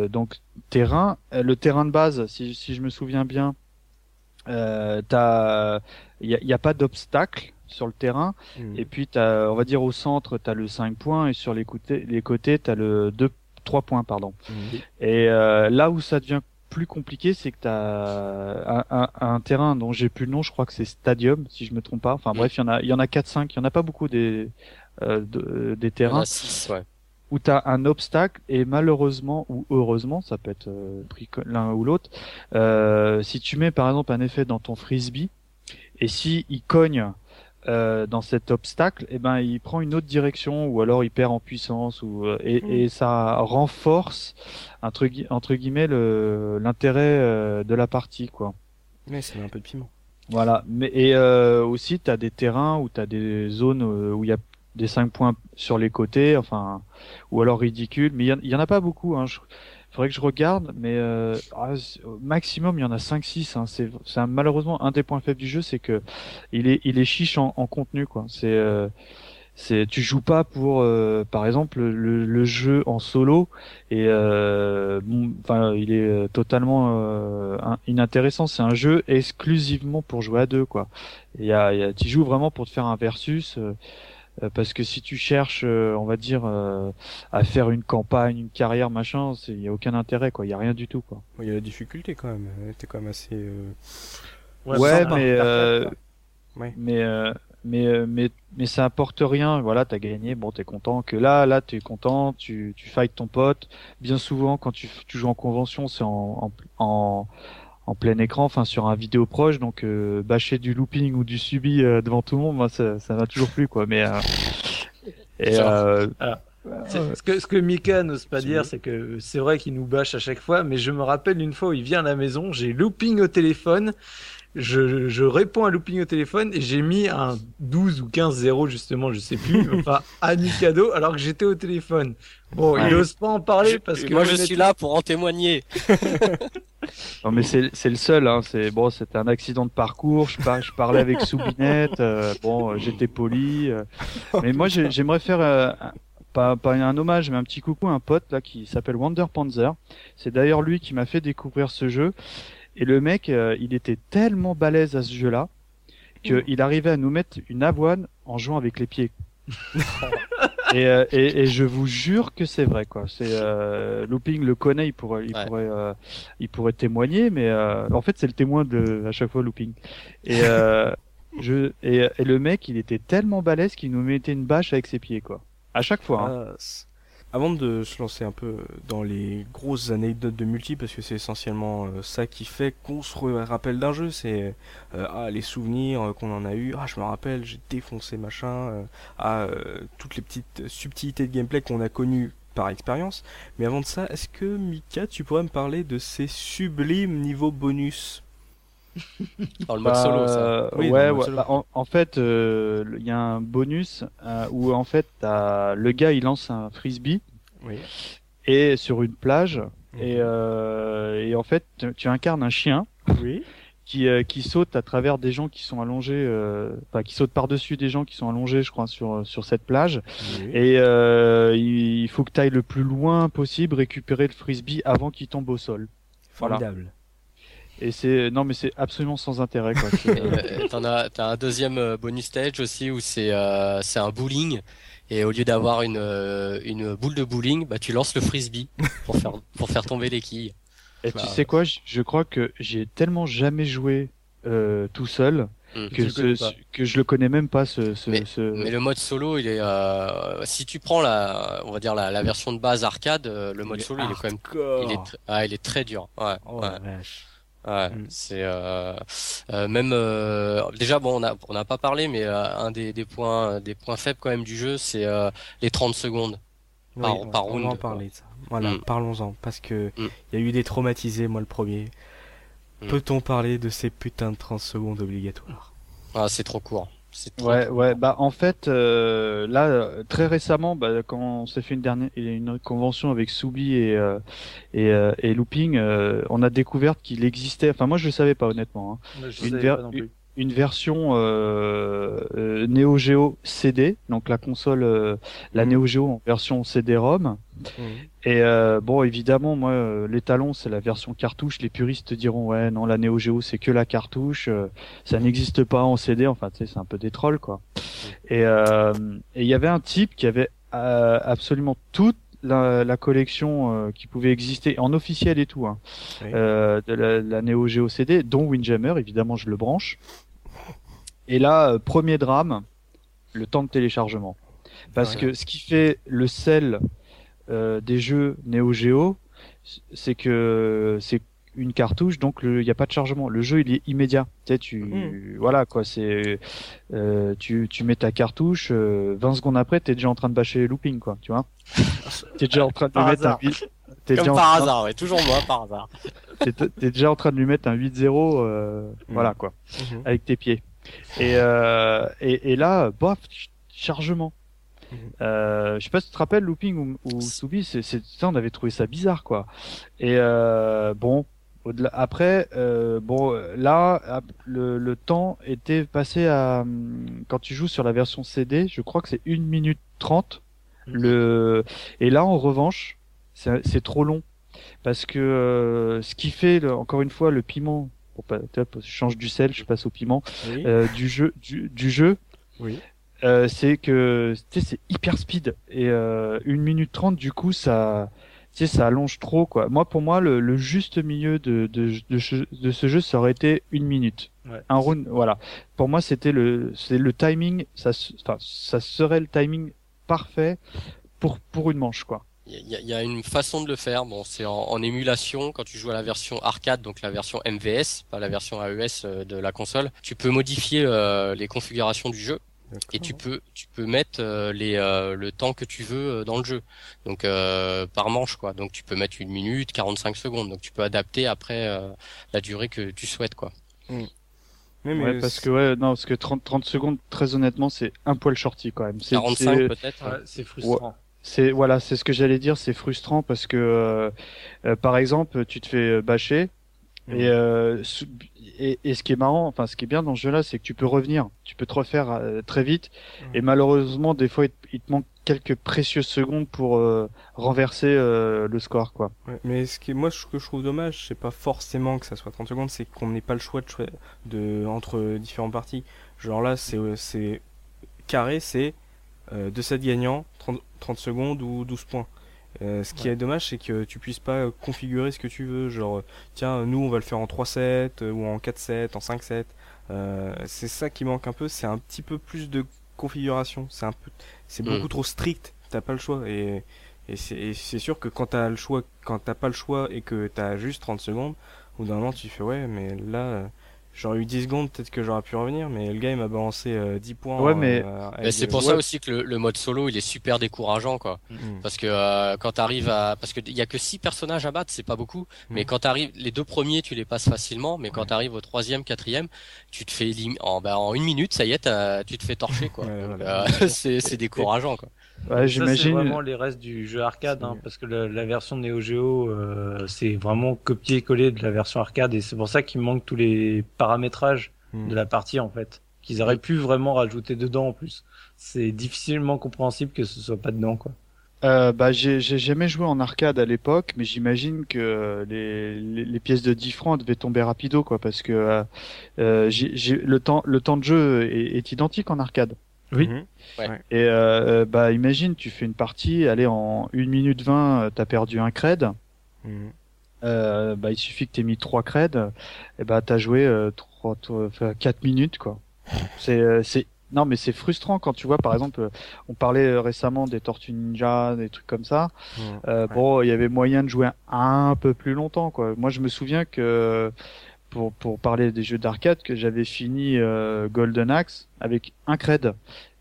donc terrains, le terrain de base si si je me souviens bien euh, il n'y a, y a, pas d'obstacle sur le terrain. Hmm. Et puis, as, on va dire au centre, tu as le 5 points et sur les côtés, les côtés tu as le 2, 3 points. pardon. Hmm. Et euh, là où ça devient plus compliqué, c'est que tu as un, un, un, terrain dont j'ai plus le nom, je crois que c'est Stadium, si je me trompe pas. Enfin hmm. bref, il y en a, il y en a 4-5, il y en a pas beaucoup des, euh, de, des terrains. ouais où tu as un obstacle et malheureusement ou heureusement, ça peut être euh, pris l'un ou l'autre, euh, si tu mets par exemple un effet dans ton frisbee et si il cogne euh, dans cet obstacle, et eh ben il prend une autre direction ou alors il perd en puissance ou euh, et, mm. et, ça renforce entre, entre guillemets l'intérêt de la partie quoi. Mais c'est un peu de piment. Voilà, mais et aussi tu as des terrains où tu as des zones où il y a des 5 points sur les côtés, enfin, ou alors ridicule. Mais il y, en a pas beaucoup. Hein. faudrait que je regarde, mais euh, ah, au maximum il y en a 5-6. Hein. C'est, malheureusement un des points faibles du jeu, c'est que il est, il est chiche en, en contenu quoi. C'est, euh, tu joues pas pour, euh, par exemple, le, le, jeu en solo et euh, enfin, il est totalement inintéressant. C'est un jeu exclusivement pour jouer à deux y a, y a, tu joues vraiment pour te faire un versus. Euh, parce que si tu cherches, euh, on va dire, euh, à faire une campagne, une carrière, machin, il y a aucun intérêt, quoi. Il y a rien du tout, quoi. Il y a la difficulté quand même. T'es quand même assez. euh, Ouais, mais euh, Ouais. mais euh, mais euh, mais mais ça apporte rien. Voilà, t'as gagné, bon, t'es content. Que là, là, t'es content. Tu tu fights ton pote. Bien souvent, quand tu tu joues en convention, c'est en en, en en plein écran, enfin sur un vidéo proche, donc euh, bâcher du looping ou du subi euh, devant tout le monde, moi ça ça m'a toujours plu quoi. Mais euh, et euh, C'est- Ce que, ce que Mika n'ose pas dire, c'est que c'est vrai qu'il nous bâche à chaque fois, mais je me rappelle une fois où il vient à la maison, j'ai looping au téléphone, je, je réponds à looping au téléphone et j'ai mis un 12 ou 15-0 justement, je sais plus, enfin à Mikado alors que j'étais au téléphone. Bon, Ouais. il ose pas en parler Je- parce que moi, je suis là pour en témoigner. Non mais c'est c'est le seul hein, c'est bon c'était un accident de parcours, je, par- je parlais avec Soubinette, euh, bon euh, j'étais poli euh. mais moi j'ai- j'aimerais faire euh, un- pas pas un hommage mais un petit coucou à un pote là qui s'appelle Wonder Panzer. C'est d'ailleurs lui qui m'a fait découvrir ce jeu et le mec euh, il était tellement balèze à ce jeu-là que il arrivait à nous mettre une avoine en jouant avec les pieds. et, euh, et, et je vous jure que c'est vrai quoi. C'est euh, Looping le connaît, il pourrait, il Ouais. pourrait, euh, il pourrait témoigner, mais euh, en fait c'est le témoin de à chaque fois Looping. Et euh, je et, et le mec il était tellement balèze qu'il nous mettait une bâche avec ses pieds quoi. À chaque fois. hein. Avant de se lancer un peu dans les grosses anecdotes de multi, parce que c'est essentiellement euh, ça qui fait qu'on se rappelle d'un jeu, c'est euh, ah, les souvenirs euh, qu'on en a eu, ah je me rappelle, j'ai défoncé machin, ah euh, toutes les petites subtilités de gameplay qu'on a connues par expérience. Mais avant de ça, est-ce que Mika, tu pourrais me parler de ces sublimes niveaux bonus? Dans le mode Bah, solo, ça. euh, Oui, ouais, ouais, solo. bah, en, en fait, euh, il y a un bonus euh, où en fait t'as- le gars il lance un frisbee Oui. et sur une plage Mhm. et, euh, et en fait tu, incarnes un chien Oui. qui euh, qui saute à travers des gens qui sont allongés, euh, enfin qui saute par dessus des gens qui sont allongés, je crois, sur sur cette plage. Oui. Et euh, il faut que tu ailles le plus loin possible récupérer le frisbee avant qu'il tombe au sol. voilà. Et c'est non mais c'est absolument sans intérêt quoi. Euh, euh, T'en as, t'as un deuxième euh, bonus stage aussi où c'est euh, c'est un bowling et au lieu d'avoir une euh, une boule de bowling, bah tu lances le frisbee pour faire pour faire tomber les quilles. Et Bah, tu sais quoi, je, je crois que j'ai tellement jamais joué euh, tout seul Mm. que, ce- que je le connais même pas ce, ce, ce- Mais le mode solo, il est euh, si tu prends la on va dire la, la version de base arcade, le mode Il est solo il est quand même il est ah, il est très dur. Ouais. Oh ouais. vache. Ouais, Mm. c'est euh, euh, même euh, déjà bon on a on n'a pas parlé mais euh, un des, des points des points faibles quand même du jeu c'est euh, les 30 secondes. Par- Oui, par on va en round, parler de ça. Voilà, Mm. parlons-en, parce que il Mm. y a eu des traumatisés, moi le premier. Peut-on parler de ces putains de 30 secondes obligatoires? Ah c'est trop court. Ouais, ouais, bah en fait, euh, là, très récemment, bah, quand on s'est fait une dernière, une convention avec Soubi et euh, et, euh, et Looping, euh, on a découvert qu'il existait. Enfin, moi, je le savais pas honnêtement. hein, Moi, je Une savais ver- pas non plus. Une version euh, euh, Neo Geo CD, donc la console, euh, la Mhm. Neo Geo en version CD-ROM. Et euh, bon, évidemment, moi, euh, les talons, c'est la version cartouche. Les puristes diront, ouais, non, la Neo Geo, c'est que la cartouche. euh, ça n'existe pas en CD. Enfin, tu sais, c'est un peu des trolls, quoi. Et euh, et il y avait un type qui avait euh, absolument toute la, la collection euh, qui pouvait exister en officiel et tout, hein, Oui. euh, de la, la Neo Geo CD, dont Windjammer. Évidemment, je le branche. Et là, euh, premier drame, le temps de téléchargement. Parce que ce qui fait le sel euh, des jeux Neo Geo, c'est que c'est une cartouche, donc il n'y a pas de chargement. Le jeu, il est immédiat. Tu sais, tu, Mhm. voilà quoi, c'est, euh, tu, tu mets ta cartouche, euh, 20 secondes après, t'es déjà en train de bâcher les loopings, quoi, tu vois. T'es déjà en train de lui Par mettre un hasard. 8 T'es Comme par train- hasard, ouais, toujours moi par hasard. t'es- déjà en train de lui mettre un 8-0, euh, voilà quoi, Mhm. avec tes pieds. Et, euh, et, et là, bof, ch- chargement. Mhm. Euh, je sais pas si tu te rappelles, Looping ou, ou Soubi, c'est, ça, on avait trouvé ça bizarre, quoi. Et euh, bon, au-delà, après, euh, bon, là, le, le temps était passé à, hum, quand tu joues sur la version CD, je crois que c'est 1 minute 30. Le, et là, en revanche, c'est, c'est trop long. Parce que euh, ce qui fait, encore une fois, le piment, pour pas, je change du sel, je passe au piment, Oui. euh, du jeu, du, du jeu, oui. euh, c'est que tu sais, c'est hyper speed et euh, une minute trente du coup ça tu sais ça allonge trop quoi. Moi pour moi le, le juste milieu de de, de, ce- de ce jeu ça aurait été une minute. Ouais. Un round voilà. Pour moi c'était le c'est le timing ça enfin ça serait le timing parfait pour pour une manche quoi. Il y, a- il y a une façon de le faire. Bon, c'est en, en émulation quand tu joues à la version arcade, donc la version MVS, pas la version AES euh, de la console. Tu peux modifier euh, les configurations du jeu et tu peux tu peux mettre euh, les euh, le temps que tu veux euh, dans le jeu. Donc euh, par manche quoi. Donc tu peux mettre une minute, 45 secondes. Donc tu peux adapter après euh, la durée que tu souhaites quoi. Mais, mais Ouais, parce que ouais non parce que 30 30 secondes très honnêtement c'est un poil shorty quand même. C'est 45 c'est- peut-être. Ouais, c'est frustrant. C'est voilà, c'est ce que j'allais dire, c'est frustrant parce que euh, euh, par exemple, tu te fais euh, bâcher Mhm. et, euh, et et ce qui est marrant, enfin ce qui est bien dans ce jeu-là, c'est que tu peux revenir, tu peux te refaire euh, très vite Mhm. et malheureusement des fois il, te- il te manque quelques précieuses secondes pour euh, renverser euh, le score quoi. Ouais, mais ce qui moi ce que je trouve dommage, c'est pas forcément que ça soit 30 secondes, c'est qu'on n'ait pas le choix de, de entre différentes parties. Genre là, c'est c'est carré, c'est 2 sets gagnants, 30, 30 secondes ou 12 points. Euh, ce qui est dommage, c'est que tu puisses pas configurer ce que tu veux. Genre, tiens, nous on va le faire en 3 sets, euh, ou en 4 sets, en 5 sets. Euh, c'est ça qui manque un peu, c'est un petit peu plus de configuration. C'est un peu, c'est Mm. beaucoup trop strict. T'as pas le choix. Et, et c'est sûr que quand t'as le choix, quand t'as pas le choix et que t'as juste 30 secondes, au bout d'un moment tu fais ouais, mais là, j'aurais eu 10 secondes, peut-être que j'aurais pu revenir, mais le gars il m'a balancé euh, 10 points. Ouais, mais- euh, Mais c'est pour ouais. ça aussi que le, le mode solo il est super décourageant quoi. Mm. Parce que euh, quand t'arrives à, parce que il y a que six personnages à battre, c'est pas beaucoup. Mais Mhm. quand t'arrives, les deux premiers tu les passes facilement, mais quand Ouais. t'arrives au troisième, quatrième, tu te fais en, bah, en une minute, ça y est, t'as- tu te fais torcher quoi. Ouais, euh, c'est c'est décourageant quoi. Ouais, Ça, c'est j'imagine. vraiment les restes du jeu arcade, hein, parce que la, la version Neo Geo, euh, c'est vraiment copié-collé de la version arcade, et c'est pour ça qu'il manque tous les paramétrages Mm. de la partie en fait, qu'ils auraient pu vraiment rajouter dedans en plus. C'est difficilement compréhensible que ce soit pas dedans quoi. Euh, bah j'ai j'ai jamais joué en arcade à l'époque, mais j'imagine que les, les, les pièces de 10 francs devaient tomber rapido quoi, parce que euh, euh, j'ai j'ai- le temps le temps de jeu est, est identique en arcade. Oui. Mhm. Et euh, bah imagine, tu fais une partie, allez en 1 minute 20, euh, t'as perdu un cred. Mhm. Euh, bah il suffit que t'aies mis 3 creds, et bah t'as joué euh, 3, 4 minutes quoi. C'est euh, c'est non mais c'est frustrant quand tu vois par exemple, euh, on parlait récemment des Tortues Ninja, des trucs comme ça. Mhm. Euh, Ouais. Bon, il y avait moyen de jouer un peu plus longtemps, quoi. Moi, je me souviens que pour pour parler des jeux d'arcade, que j'avais fini euh, Golden Axe avec un cred.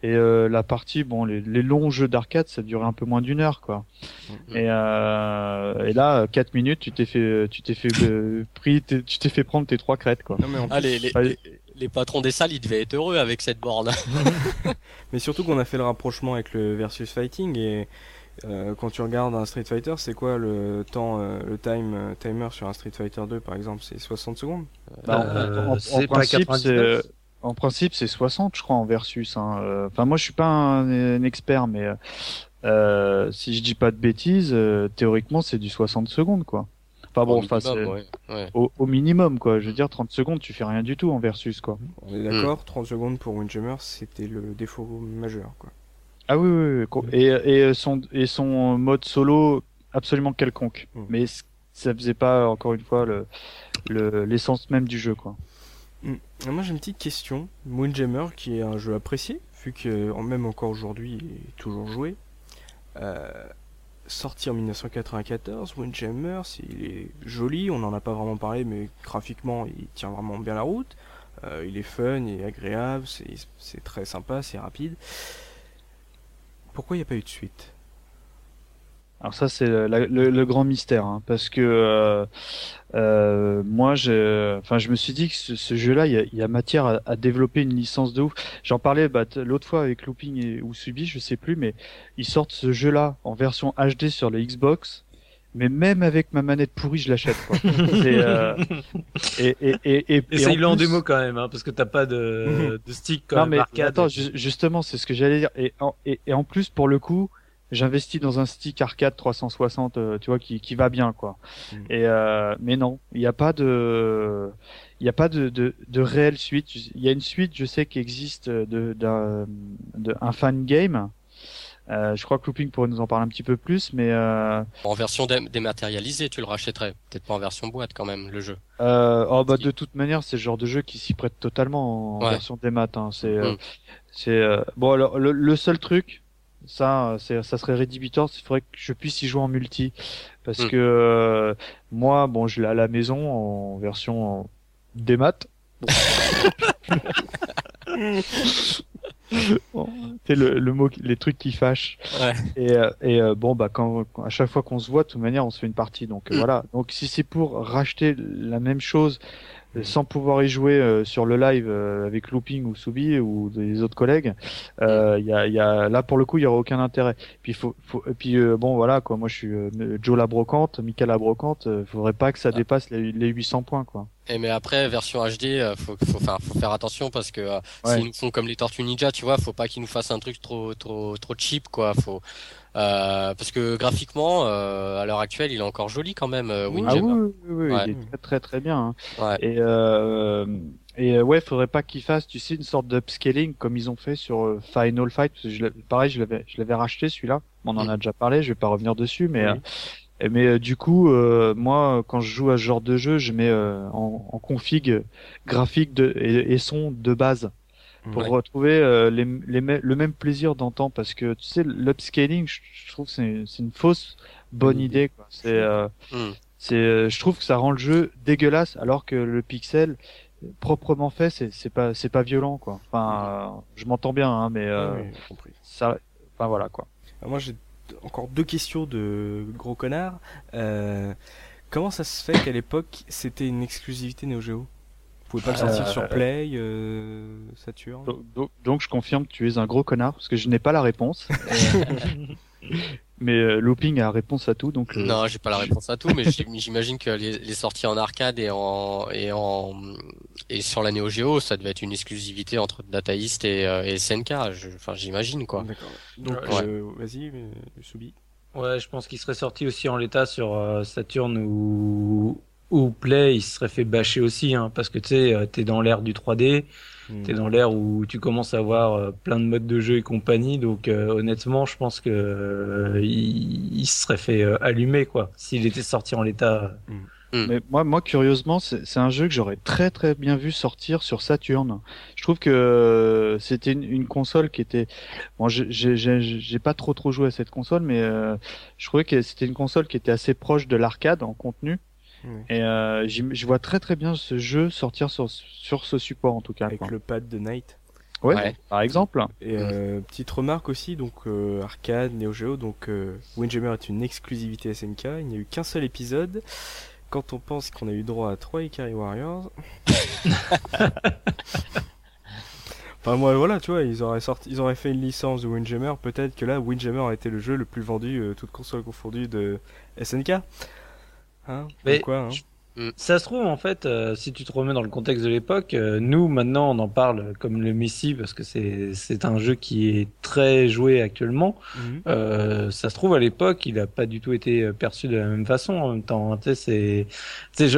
Et euh, la partie, bon, les, les longs jeux d'arcade, ça durait un peu moins d'une heure, quoi. Mhm. Et, euh, et là, 4 minutes, tu t'es fait, tu t'es fait euh, pris, t'es- tu t'es fait prendre tes trois crêtes, quoi. Non, mais, en Ah, plus- les, les, Ouais. les, les patrons des salles, ils devaient être heureux avec cette borne. mais surtout qu'on a fait le rapprochement avec le versus fighting et euh, quand tu regardes un Street Fighter, c'est quoi le temps, euh, le time euh, timer sur un Street Fighter 2 par exemple? C'est 60 secondes? Bah, en- Euh, principe, 99? c'est en principe c'est 60, je crois, en versus. hein. Euh, Enfin, moi, je suis pas un, un expert, mais si je dis pas de bêtises, euh, théoriquement, c'est du 60 secondes, quoi. Enfin bon, Au minimum, c'est ouais, ouais. au, au minimum, quoi. Je veux dire, 30 secondes, tu fais rien du tout en versus, quoi. On est d'accord 30 secondes pour Windjammer, c'était le défaut majeur quoi. Ah oui, oui, oui. Et, et son et son mode solo absolument quelconque. Mais ça faisait pas encore une fois le le- l'essence même du jeu, quoi. Mm. Moi j'ai une petite question. Windjammer qui est un jeu apprécié, vu que même encore aujourd'hui il est toujours joué. Euh, sorti en 1994, Windjammer, il est joli, on n'en a pas vraiment parlé, mais graphiquement il tient vraiment bien la route. Euh, il est fun, il est agréable, c'est très sympa, c'est rapide. Pourquoi il n'y a pas eu de suite? Alors ça c'est le, le- le grand mystère, hein, parce que euh, euh, moi, je, enfin, je me suis dit que ce, jeu-là, il y a, matière à, développer une licence de ouf. J'en parlais bah, l'autre fois avec Looping ou Subi, je sais plus, mais ils sortent ce jeu-là en version HD sur les Xbox. Mais même avec ma manette pourrie, je l'achète. quoi. C'est, euh, et, et, et, et, et Essaye-le en plus- démo quand même, hein, parce que t'as pas de, de stick comme non mais arcade. attends, ju- justement, c'est ce que j'allais dire. Et en, et, et en plus, pour le coup, j'investis dans un stick arcade 360, euh, tu vois, qui, qui va bien, quoi. Mm. Et euh, mais non, il n'y a pas de, il n'y a pas de, de, de réelle suite. Il y a une suite, je sais, qui existe de d'un de, un fan game. Euh, je crois que Looping pourrait nous en parler un petit peu plus, mais euh... en version dé dématérialisée, tu le rachèterais. Peut-être pas en version boîte quand même, le jeu. Euh, oh bah de toute manière, c'est le genre de jeu qui s'y prête totalement en Ouais. version démat. Hein. C'est euh, Mm. c'est euh, bon alors le, le seul truc, ça c'est ça serait rédhibitoire, il faudrait que je puisse y jouer en multi parce Mm. que euh, moi bon je l'ai à la maison en version démat. Bon. c'est le, le mot, les trucs qui fâchent. Ouais. Et, euh, et euh, bon bah quand, quand- à chaque fois qu'on se voit, de toute manière, on se fait une partie. Donc euh, Mm. voilà. Donc si c'est pour racheter la même chose sans pouvoir y jouer euh, sur le live euh, avec Looping ou Soubi ou des autres collègues, euh, il y, a, y a là pour le coup il y aura aucun intérêt. Puis faut, faut et puis euh, bon voilà quoi. Moi je suis euh, Joe la brocante, Mika la brocante. euh, faudrait pas que ça dépasse les, les 800 points quoi. Et mais après version HD, euh, faut faut faire faut faire attention parce que euh, Ouais. s'ils nous font comme les Tortues Ninja, tu vois, faut pas qu'ils nous fassent un truc trop trop trop cheap quoi. Faut euh, parce que graphiquement euh, à l'heure actuelle, il est encore joli quand même euh, Ah Windjammer. oui, oui, oui, oui, Ouais. il est très très très bien. hein. Ouais. Et euh, et euh, ouais, faudrait pas qu'ils fassent, tu sais, une sorte d'upscaling comme ils ont fait sur Final Fight. Parce que je pareil, je l'avais, je l'avais racheté celui-là. On en Mm. a déjà parlé. Je vais pas revenir dessus, mais Oui. Et- mais euh, du coup, euh, moi, quand je joue à ce genre de jeu, je mets euh, en, en config graphique de, et, et son de base pour Ouais. retrouver euh, les, les, le même plaisir d'antan. Parce que tu sais, l'upscaling, je, je trouve que c'est c'est une fausse bonne idée. Quoi. C'est euh, Hmm. c'est, euh, je trouve que ça rend le jeu dégueulasse, alors que le pixel proprement fait, c'est c'est pas c'est pas violent quoi. Enfin, euh, je m'entends bien, hein, mais euh, Ah oui, ça, enfin voilà quoi. Ah, Moi, j'ai encore deux questions de gros connard. Euh, comment ça se fait qu'à l'époque, c'était une exclusivité Neo Geo? Vous pouvez pas le sortir Euh, sur Play, euh, Saturn? Donc, donc- donc, je confirme que tu es un gros connard parce que je n'ai pas la réponse. Mais euh, Looping a réponse à tout, donc. euh, Non, j'ai pas la réponse à tout, mais j'im- j'imagine que les, les sorties en arcade et en et en et sur la Neo Geo, ça devait être une exclusivité entre Data East et, euh, et SNK. Je- Enfin, j'imagine quoi. D'accord. Donc, Ouais. euh, vas-y, Soubi. Ouais, je pense qu'il serait sorti aussi en l'état sur euh, Saturn ou ou Play, il se serait fait bâcher aussi, hein, parce que tu sais, t'es dans l'ère du 3D, Hmm. t'es dans l'ère où tu commences à avoir euh, plein de modes de jeu et compagnie, donc euh, honnêtement, je pense que euh, il, il se serait fait euh, allumer quoi, s'il était sorti en l'état. Mais moi, moi, curieusement, c'est un jeu que j'aurais très très bien vu sortir sur Saturn. Je trouve que c'était une, une console qui était. Bon, j'ai- j'ai j'ai- j'ai pas trop trop joué à cette console, mais euh, je trouvais que c'était une console qui était assez proche de l'arcade en contenu. Et euh, je vois très très bien ce jeu sortir sur sur ce support en tout cas. Avec quoi. le pad de Night. Ouais, Ouais. par exemple. Et euh, petite remarque aussi, donc euh, arcade, Neo Geo, donc euh, Windjammer est une exclusivité SNK. Il n'y a eu qu'un seul épisode. Quand on pense qu'on a eu droit à 3 Ikari Warriors. enfin moi voilà, tu vois, ils auraient sorti, ils auraient fait une licence de Windjammer. Peut-être que là, Windjammer a été le jeu le plus vendu, euh, toute console confondue de SNK. Hein Mais hein Ça se trouve en fait, euh, si tu te remets dans le contexte de l'époque, euh, nous maintenant on en parle comme le Messi parce que c'est c'est un jeu qui est très joué actuellement. Mhm. Euh, ça se trouve à l'époque, il a pas du tout été euh, perçu de la même façon. En même temps, hein.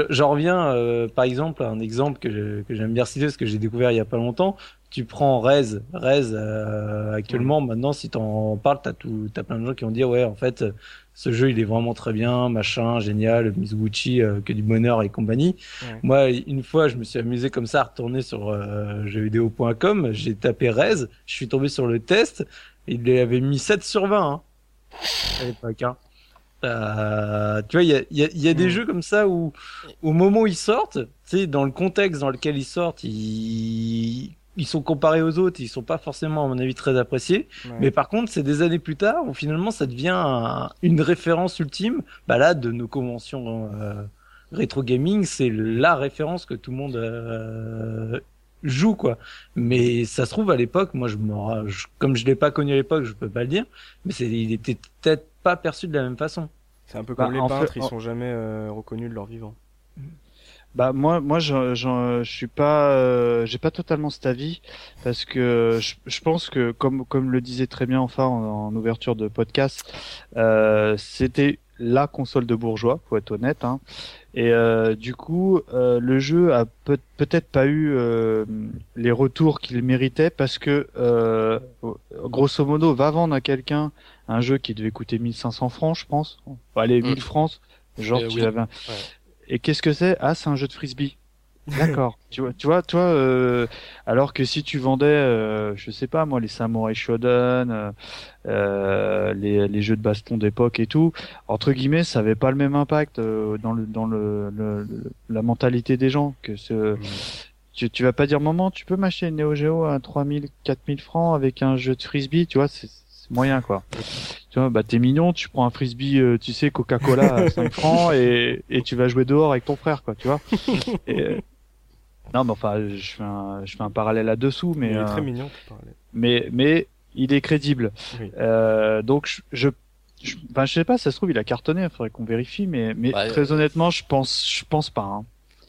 j'en reviens euh, par exemple à un exemple que j'aime bien citer parce que j'ai découvert il y a pas longtemps. Tu prends Rez, Rez euh, actuellement maintenant si t'en parles, t'as tout, t'as plein de gens qui vont dire ouais en fait ce jeu il est vraiment très bien, machin, génial, Mizuguchi, euh, que du bonheur et compagnie. Ouais. Moi une fois je me suis amusé comme ça à retourner sur euh, jeuxvideo.com, j'ai tapé Rez, je suis tombé sur le test, il avait mis 7 sur 20 hein, à l'époque. Hein. Euh, tu vois, il y a, il y a- il y a des Mm. jeux comme ça où, au moment où ils sortent, tu sais, dans le contexte dans lequel ils sortent, ils, ils sont comparés aux autres, ils sont pas forcément, à mon avis, très appréciés. Ouais. Mais par contre, c'est des années plus tard où finalement ça devient un- une référence ultime. Bah là, de nos conventions euh, rétro gaming, c'est la référence que tout le monde euh, joue quoi. Mais ça se trouve à l'époque, moi je, je comme je l'ai pas connu à l'époque, je peux pas le dire. Mais c'est, il était peut-être pas perçu de la même façon. C'est un peu Bah, comme les peintres, fait- ils sont jamais euh, reconnus de leur vivant. Bah moi moi je je, je suis pas euh, j'ai pas totalement cet avis parce que je, je pense que comme comme le disait très bien enfin en, en ouverture de podcast euh, c'était la console de bourgeois, faut être honnête. Hein. Et euh, du coup, euh, le jeu a peut- peut-être pas eu euh, les retours qu'il méritait parce que, euh, grosso modo, va vendre à quelqu'un un jeu qui devait coûter 1500 francs, je pense. Allez, 1000 Mm. francs. Genre, tu oui. l'avais Et qu'est-ce que c'est? Ah, c'est un jeu de frisbee. D'accord. tu vois, tu vois, toi, euh, alors que si tu vendais, euh, je sais pas moi, les Samurai Shodown, euh, euh, les, les jeux de baston d'époque et tout, entre guillemets, ça avait pas le même impact euh, dans le dans le, le- le- la mentalité des gens que ce. Tu, tu vas pas dire maman, tu peux m'acheter une Neo Geo à 3000, 4000 francs avec un jeu de frisbee, tu vois, c'est c'est moyen quoi. Tu vois, bah t'es mignon, tu prends un frisbee, euh, tu sais, Coca-Cola à 5 francs et, et tu vas jouer dehors avec ton frère quoi, tu vois. Et, euh, non mais enfin, je fais un, je fais un parallèle là-dessous, mais il est euh, très mignon, mais mais il est crédible. Oui. Euh, donc je, je je, enfin, je sais pas, ça se trouve il a cartonné, il faudrait qu'on vérifie, mais mais Ouais, très honnêtement, je pense je pense pas. Hein.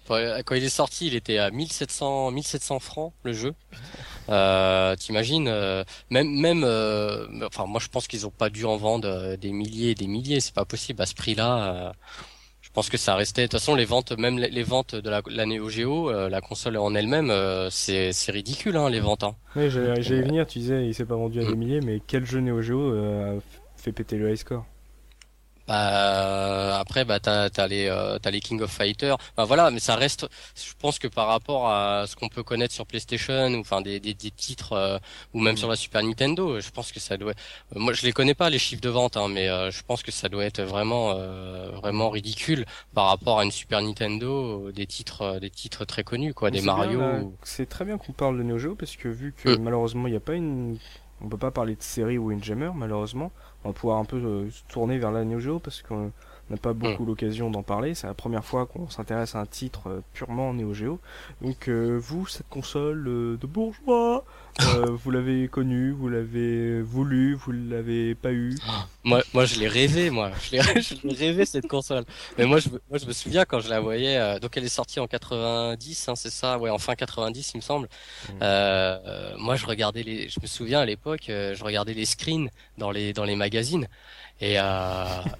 Enfin, Quand il est sorti, il était à 1700, 1700 francs le jeu. Euh, T'imagines, euh, même, même, euh, enfin, moi je pense qu'ils ont pas dû en vendre euh, des milliers et des milliers. C'est pas possible à ce prix-là. euh, je pense que ça restait. De toute façon, les ventes, même les, les ventes de la, la Neo Geo, euh, la console en elle-même, euh, c'est c'est ridicule hein, les ventes. Hein. Oui, j'allais venir, tu disais, il s'est pas vendu à Mm. des milliers, mais quel jeu Neo Geo euh, a fait péter le high score? Bah, après, bah, t'as, t'as les, euh, t'as les King of Fighters. Bah, voilà, mais ça reste, je pense que par rapport à ce qu'on peut connaître sur PlayStation, ou enfin des, des, des titres, euh, ou même Mm. sur la Super Nintendo, je pense que ça doit. euh, moi, je les connais pas les chiffres de vente, hein, mais euh, je pense que ça doit être vraiment, euh, vraiment ridicule par rapport à une Super Nintendo, euh, des titres, euh, des titres très connus, quoi, des Mario. ou- C'est très bien qu'on parle de Neo Geo parce que vu que malheureusement il n'y a pas une. On peut pas parler de série ou Windjammer, malheureusement. On va pouvoir un peu euh, se tourner vers la Neo Geo parce qu'on n'a pas beaucoup Mm. l'occasion d'en parler. C'est la première fois qu'on s'intéresse à un titre euh, purement Neo Geo. Donc euh, vous, cette console de bourgeois, euh, vous l'avez connue, vous l'avez voulu, vous l'avez pas eu. Moi, moi, je l'ai rêvé, moi. Je l'ai, je l'ai rêvé cette console. Mais moi, je, moi, je me souviens quand je la voyais. euh, donc, elle est sortie en 90, hein, c'est ça, ouais, en fin 90, il me semble. Mm. Euh, euh, moi, je regardais les. Je me souviens à l'époque, euh, je regardais les screens dans les dans les magazines. Et euh,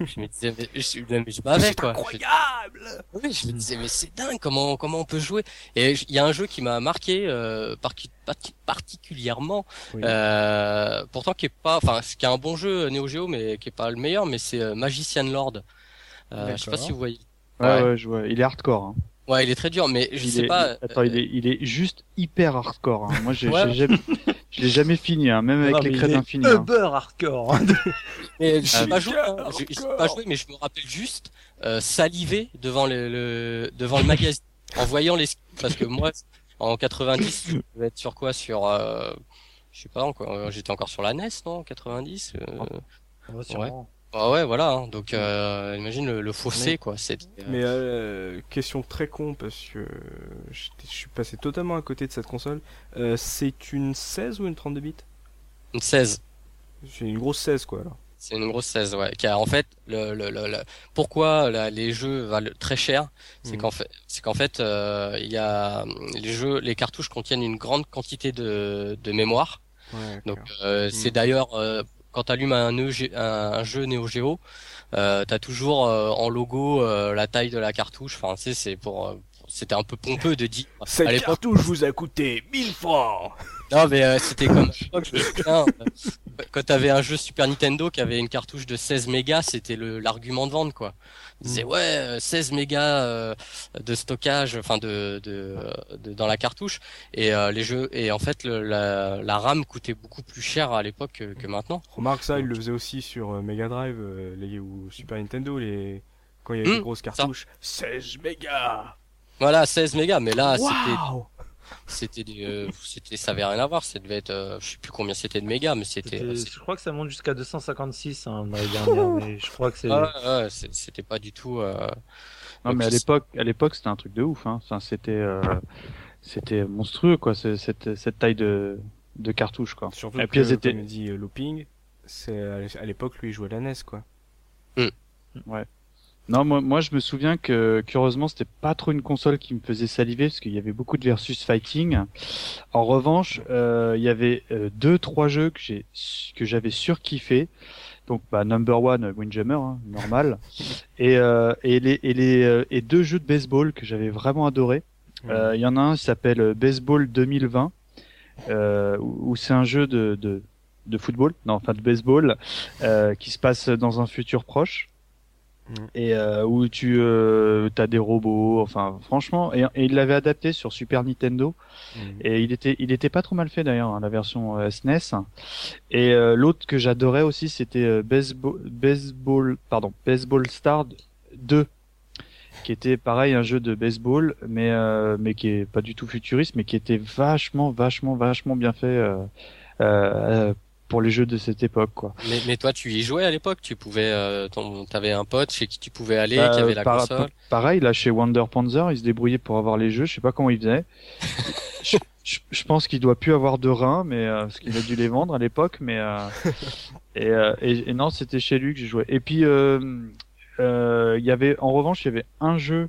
je me disais, mais je, mais je bavais quoi. incroyable Oui, je me disais, mais c'est dingue, comment comment on peut jouer. Et il y a un jeu qui m'a marqué euh, par- parti- particulièrement, Oui. euh, pourtant qui est pas, enfin, qui est un bon jeu Neo Geo, mais qui est pas le meilleur, mais c'est euh, Magician Lord. Euh, je sais pas si vous voyez. Ouais, Ouais. ouais, je vois. Il est hardcore. Hein. Ouais, il est très dur, mais je il sais est, pas. Attends, il est, il est juste hyper hardcore. Hein. Moi, j'ai, Ouais. j'ai jamais, je l'ai jamais fini, hein, même avec Non, les crêtes il est infinies. Hein. Uber hardcore. hein. Mais j'ai Ah, pas joué, hein. pas joué, mais je me rappelle juste euh, saliver devant le, le- devant le magazine en voyant les parce que moi en 90 je devais être sur quoi sur euh, je sais pas encore euh, j'étais encore sur la NES non 90 euh, Ouais, sûrement. ah ouais voilà hein. donc euh, imagine le, le fossé Mais- quoi c'est Mais euh, question très con parce que je, suis passé totalement à côté de cette console. Euh, c'est une 16 ou une 32 bits? Une 16 C'est une grosse 16 quoi alors. C'est une grosse 16, ouais. A en fait le, le, le, le- pourquoi les jeux valent très cher, c'est Mhm. qu'en fait, c'est qu'en fait, euh, il y a les jeux, les cartouches contiennent une grande quantité de, de mémoire. Ouais, Donc euh, c'est Mhm. d'ailleurs euh, quand tu allumes un, EG un, un jeu Neo Geo, euh, t'as toujours euh, en logo euh, la taille de la cartouche. Enfin, tu sais, c'est pour euh, c'était un peu pompeux de dire à Cette l'époque. cartouche vous a coûté 1000 francs Non, mais euh, c'était comme euh, quand t'avais un jeu Super Nintendo qui avait une cartouche de 16 mégas, c'était le l'argument de vente quoi. Ils disaient Mm. ouais, euh, 16 mégas euh, de stockage, enfin de, de, de- dans la cartouche et euh, les jeux et en fait le, la, la RAM coûtait beaucoup plus cher à l'époque que, que maintenant. Remarque ça, il le faisait aussi sur euh, Mega Drive euh, les, ou Super Nintendo les quand il y avait des Hmm, grosses cartouches. 16 mégas Voilà, 16 mégas, mais là c'était c'était des, euh, c'était ça avait rien à voir, ça devait être euh, je sais plus combien c'était de mégas, mais c'était c'est- Je crois que ça monte jusqu'à 256 hein, l'année dernière, mais je crois que c'est. ah, ouais, ouais, c'était pas du tout euh, Non, mais à l'époque, à l'époque, c'était un truc de ouf. Hein. Enfin, c'était, euh, c'était monstrueux, quoi. Cette, cette taille de, de cartouche, quoi. Surtout Et que, puis elles étaient- comme dit euh, Looping, c'est à l'é- à l'époque lui il jouait à la NES quoi. Non, moi, moi je me souviens que curieusement c'était pas trop une console qui me faisait saliver parce qu'il y avait beaucoup de versus fighting. En revanche, euh, il y avait euh, deux trois jeux que j'ai que j'avais surkiffé. Donc bah number one Windjammer hein, normal et euh, et les et les euh, et deux jeux de baseball que j'avais vraiment adoré. Euh, Il y en a un qui s'appelle Baseball 2020 euh, où où c'est un jeu de, de de football, non enfin de baseball euh, qui se passe dans un futur proche. Et euh, où tu euh, as des robots enfin franchement et, et il l'avait adapté sur Super Nintendo Mhm. et il était il était pas trop mal fait d'ailleurs hein, la version euh, SNES et euh, l'autre que j'adorais aussi c'était euh, baseball baseball pardon baseball star 2 qui était pareil un jeu de baseball mais euh, mais qui est pas du tout futuriste mais qui était vachement vachement vachement bien fait euh, euh, pour les jeux de cette époque quoi Mais, mais toi, tu y jouais à l'époque. Tu pouvais, euh, t'avais un pote chez qui tu pouvais aller, Bah, qui avait la par- console. Pareil, là, chez Wonder Panzer, il se débrouillait pour avoir les jeux. Je sais pas comment il faisait. je, je- je pense qu'il doit plus avoir de reins, mais euh, parce qu'il a dû les vendre à l'époque. Mais euh, et, euh, et, et non, c'était chez lui que j'ai joué. Et puis euh, euh, il y avait, en revanche, il y avait un jeu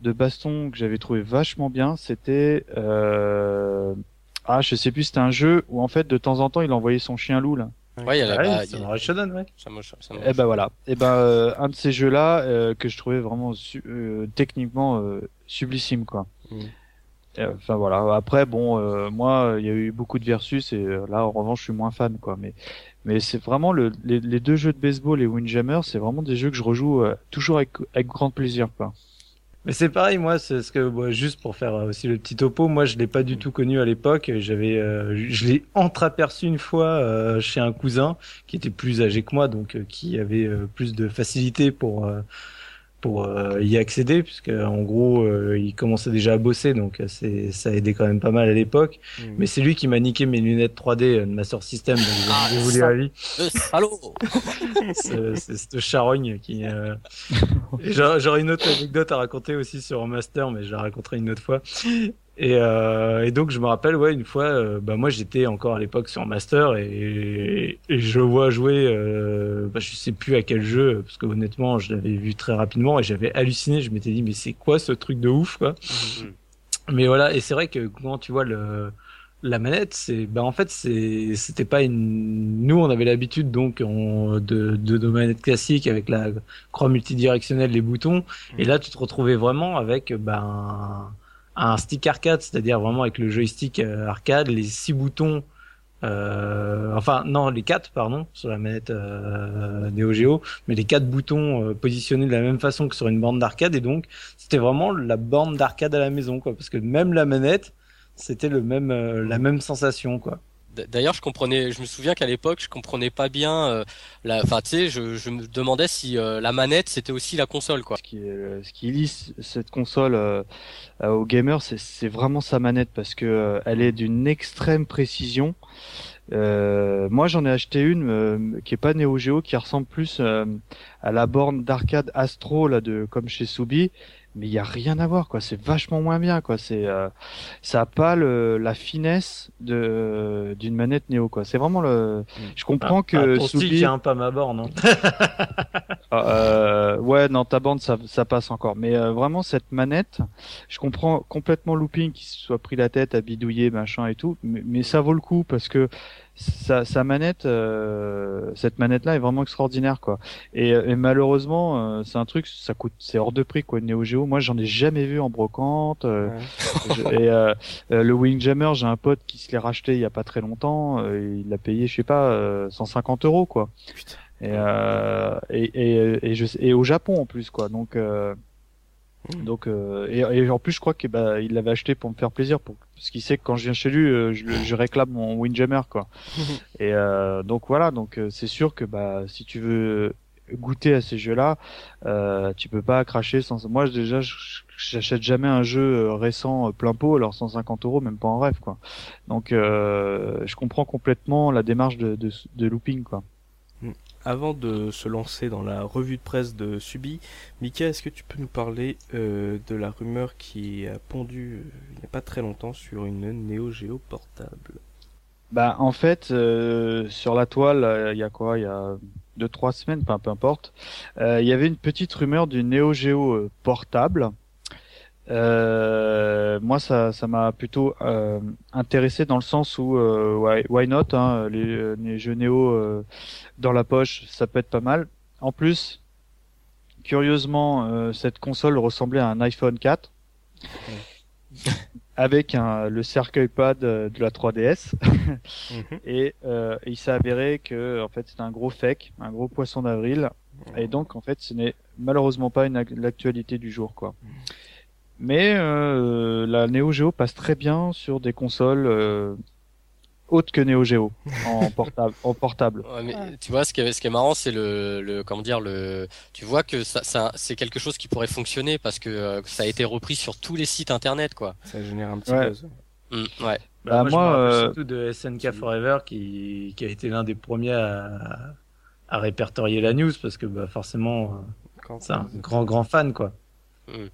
de baston que j'avais trouvé vachement bien. C'était euh, ah, je sais plus. C'était un jeu où en fait, de temps en temps, il envoyait son chien loup là. Ouais, il y a la, Ouais, bah, c'est il y a- Samurai Shodown, ouais. ça me- ça me- Eh ben voilà. Et ben euh, un de ces jeux-là euh, que je trouvais vraiment su- euh, techniquement euh, sublissime quoi. Mm. Et, euh, Enfin voilà. Après bon, euh, moi il y a eu beaucoup de versus et euh, là en revanche je suis moins fan quoi. Mais mais c'est vraiment le, les, les deux jeux de baseball et Windjammer, c'est vraiment des jeux que je rejoue euh, toujours avec avec grand plaisir quoi. Mais c'est pareil, moi, c'est ce que bon, juste pour faire euh, aussi le petit topo, moi je l'ai pas du tout connu à l'époque. J'avais, euh, je l'ai entreaperçu une fois euh, chez un cousin qui était plus âgé que moi, donc euh, qui avait euh, plus de facilité pour euh, pour euh, y accéder, puisque en gros euh, il commençait déjà à bosser, donc euh, c'est ça aidait quand même pas mal à l'époque. Mhm. Mais c'est lui qui m'a niqué mes lunettes 3D de Master System, donc Ah, je vais vous dire la vie. C'est c'est cette charogne qui. Euh... J'aurais j'aurais une autre anecdote à raconter aussi sur master, mais je la raconterai une autre fois. Et, euh, et donc je me rappelle, ouais, une fois, euh, bah moi j'étais encore à l'époque sur master et, et je vois jouer, euh, bah, je sais plus à quel jeu, parce que honnêtement je l'avais vu très rapidement et j'avais halluciné. Je m'étais dit mais c'est quoi ce truc de ouf quoi? Mais voilà, et c'est vrai que quand tu vois le la manette, c'est bah en fait c'est c'était pas une nous on avait l'habitude donc on, de de nos manettes classiques avec la croix multidirectionnelle les boutons et là tu te retrouvais vraiment avec ben un, un stick arcade, c'est-à-dire vraiment avec le joystick euh, arcade, les six boutons euh, enfin non les quatre pardon sur la manette euh, Neo Geo mais les quatre boutons euh, positionnés de la même façon que sur une borne d'arcade. Et donc c'était vraiment la borne d'arcade à la maison quoi parce que même la manette c'était le même la même sensation quoi D'ailleurs, je comprenais, je me souviens qu'à l'époque, je comprenais pas bien. euh, enfin, tu sais, je, je me demandais si euh, la manette c'était aussi la console, quoi. Ce qui, est- ce qui lie cette console euh, euh, aux gamers, c'est- vraiment sa manette parce que euh, elle est d'une extrême précision. Euh, moi, j'en ai acheté une euh, qui est pas Neo Geo, qui ressemble plus euh, à la borne d'arcade Astro là de comme chez Subi, mais il y a rien à voir quoi. C'est vachement moins bien quoi. C'est euh, ça a pas le, la finesse de d'une manette Neo quoi. C'est vraiment le. Je comprends Ah, que ton stick Subi- hein, pas ma borne hein. euh, ouais, non, ta bande, ça, ça passe encore. Mais euh, vraiment, cette manette, je comprends complètement Looping qui se soit pris la tête à bidouiller, machin et tout, mais, mais ça vaut le coup parce que sa, sa manette, euh, cette manette-là est vraiment extraordinaire, quoi. Et, et malheureusement, euh, c'est un truc, ça coûte, c'est hors de prix, quoi. Neo Geo, moi, j'en ai jamais vu en brocante. euh, Ouais. je- et euh, euh, le Windjammer, j'ai un pote qui se l'est racheté il y a pas très longtemps. euh, il l'a payé, je sais pas, euh, 150 euros, quoi. Putain. Et, euh, et, et, et, je, et au Japon en plus quoi donc euh, Mm. donc euh, et, et en plus je crois que bah il l'avait acheté pour me faire plaisir pour parce qu'il sait que quand je viens chez lui euh, je, je réclame mon Windjammer quoi. Et euh, donc voilà donc euh, c'est sûr que bah si tu veux goûter à ces jeux là euh, tu peux pas cracher sans moi déjà j'achète jamais un jeu récent plein pot alors 150 euros même pas en rêve quoi. Donc euh, je comprends complètement la démarche de, de, de looping quoi Avant de se lancer dans la revue de presse de Subi, Mika, est-ce que tu peux nous parler euh, de la rumeur qui a pondu euh, il n'y a pas très longtemps sur une Neo Geo portable Bah en fait euh, sur la toile euh, il y a quoi? Il y a deux trois semaines, peu importe, il y avait une petite rumeur du Neo Geo portable. Moi, ça, ça m'a plutôt intéressé dans le sens où, why, why, not, hein, les, les, jeux Neo dans la poche, ça peut être pas mal. En plus, curieusement, cette console ressemblait à un iPhone 4 avec un, le cercueil pad de la 3DS. Mhm. Et euh, il s'est avéré que en fait c'est un gros fake, un gros poisson d'avril. Et donc en fait ce n'est malheureusement pas une l'actualité du jour quoi. Mais euh, la Neo Geo passe très bien sur des consoles euh, autre que Neo Geo en portable. en portable. Ouais, mais tu vois, ce qui est, ce qui est marrant, c'est le, le, comment dire, le, tu vois que ça, ça c'est quelque chose qui pourrait fonctionner parce que euh, ça a été repris sur tous les sites internet, quoi. Ça génère un petit ouais. buzz. Mmh, ouais. Bah, bah moi, moi euh... surtout de SNK Forever qui, qui a été l'un des premiers à, à répertorier la news parce que bah, forcément, euh, c'est un grand grand fan, quoi. Mmh.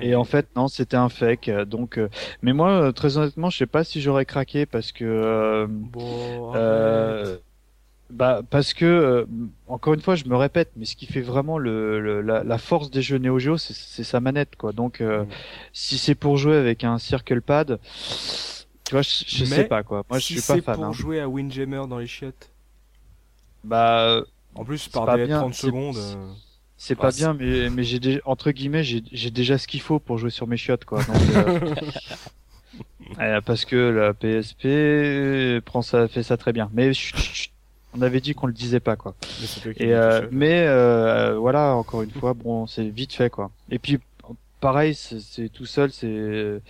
Et en fait, non, c'était un fake. Euh, donc, euh, mais moi, euh, très honnêtement, je sais pas si j'aurais craqué parce que, bon, bah, parce que, encore une fois, je me répète, mais ce qui fait vraiment le, la, force des jeux Neo Geo, c'est sa manette, quoi. Donc, mm. si c'est pour jouer avec un Circle Pad, tu vois, je, sais pas, quoi. Moi, si je suis pas fan. c'est pour hein. jouer à Windjammer dans les chiottes. Bah. En plus, par des 30 secondes. C'est pas bien, mais, mais j'ai entre guillemets, j'ai déjà ce qu'il faut pour jouer sur mes chiottes, quoi. Euh, parce que la PSP prend ça, fait ça très bien. Mais on avait dit qu'on le disait pas, quoi. Mais, Et, euh, mais euh, voilà, encore une fois, bon, c'est vite fait, quoi. Et puis, pareil, c'est tout seul, c'est,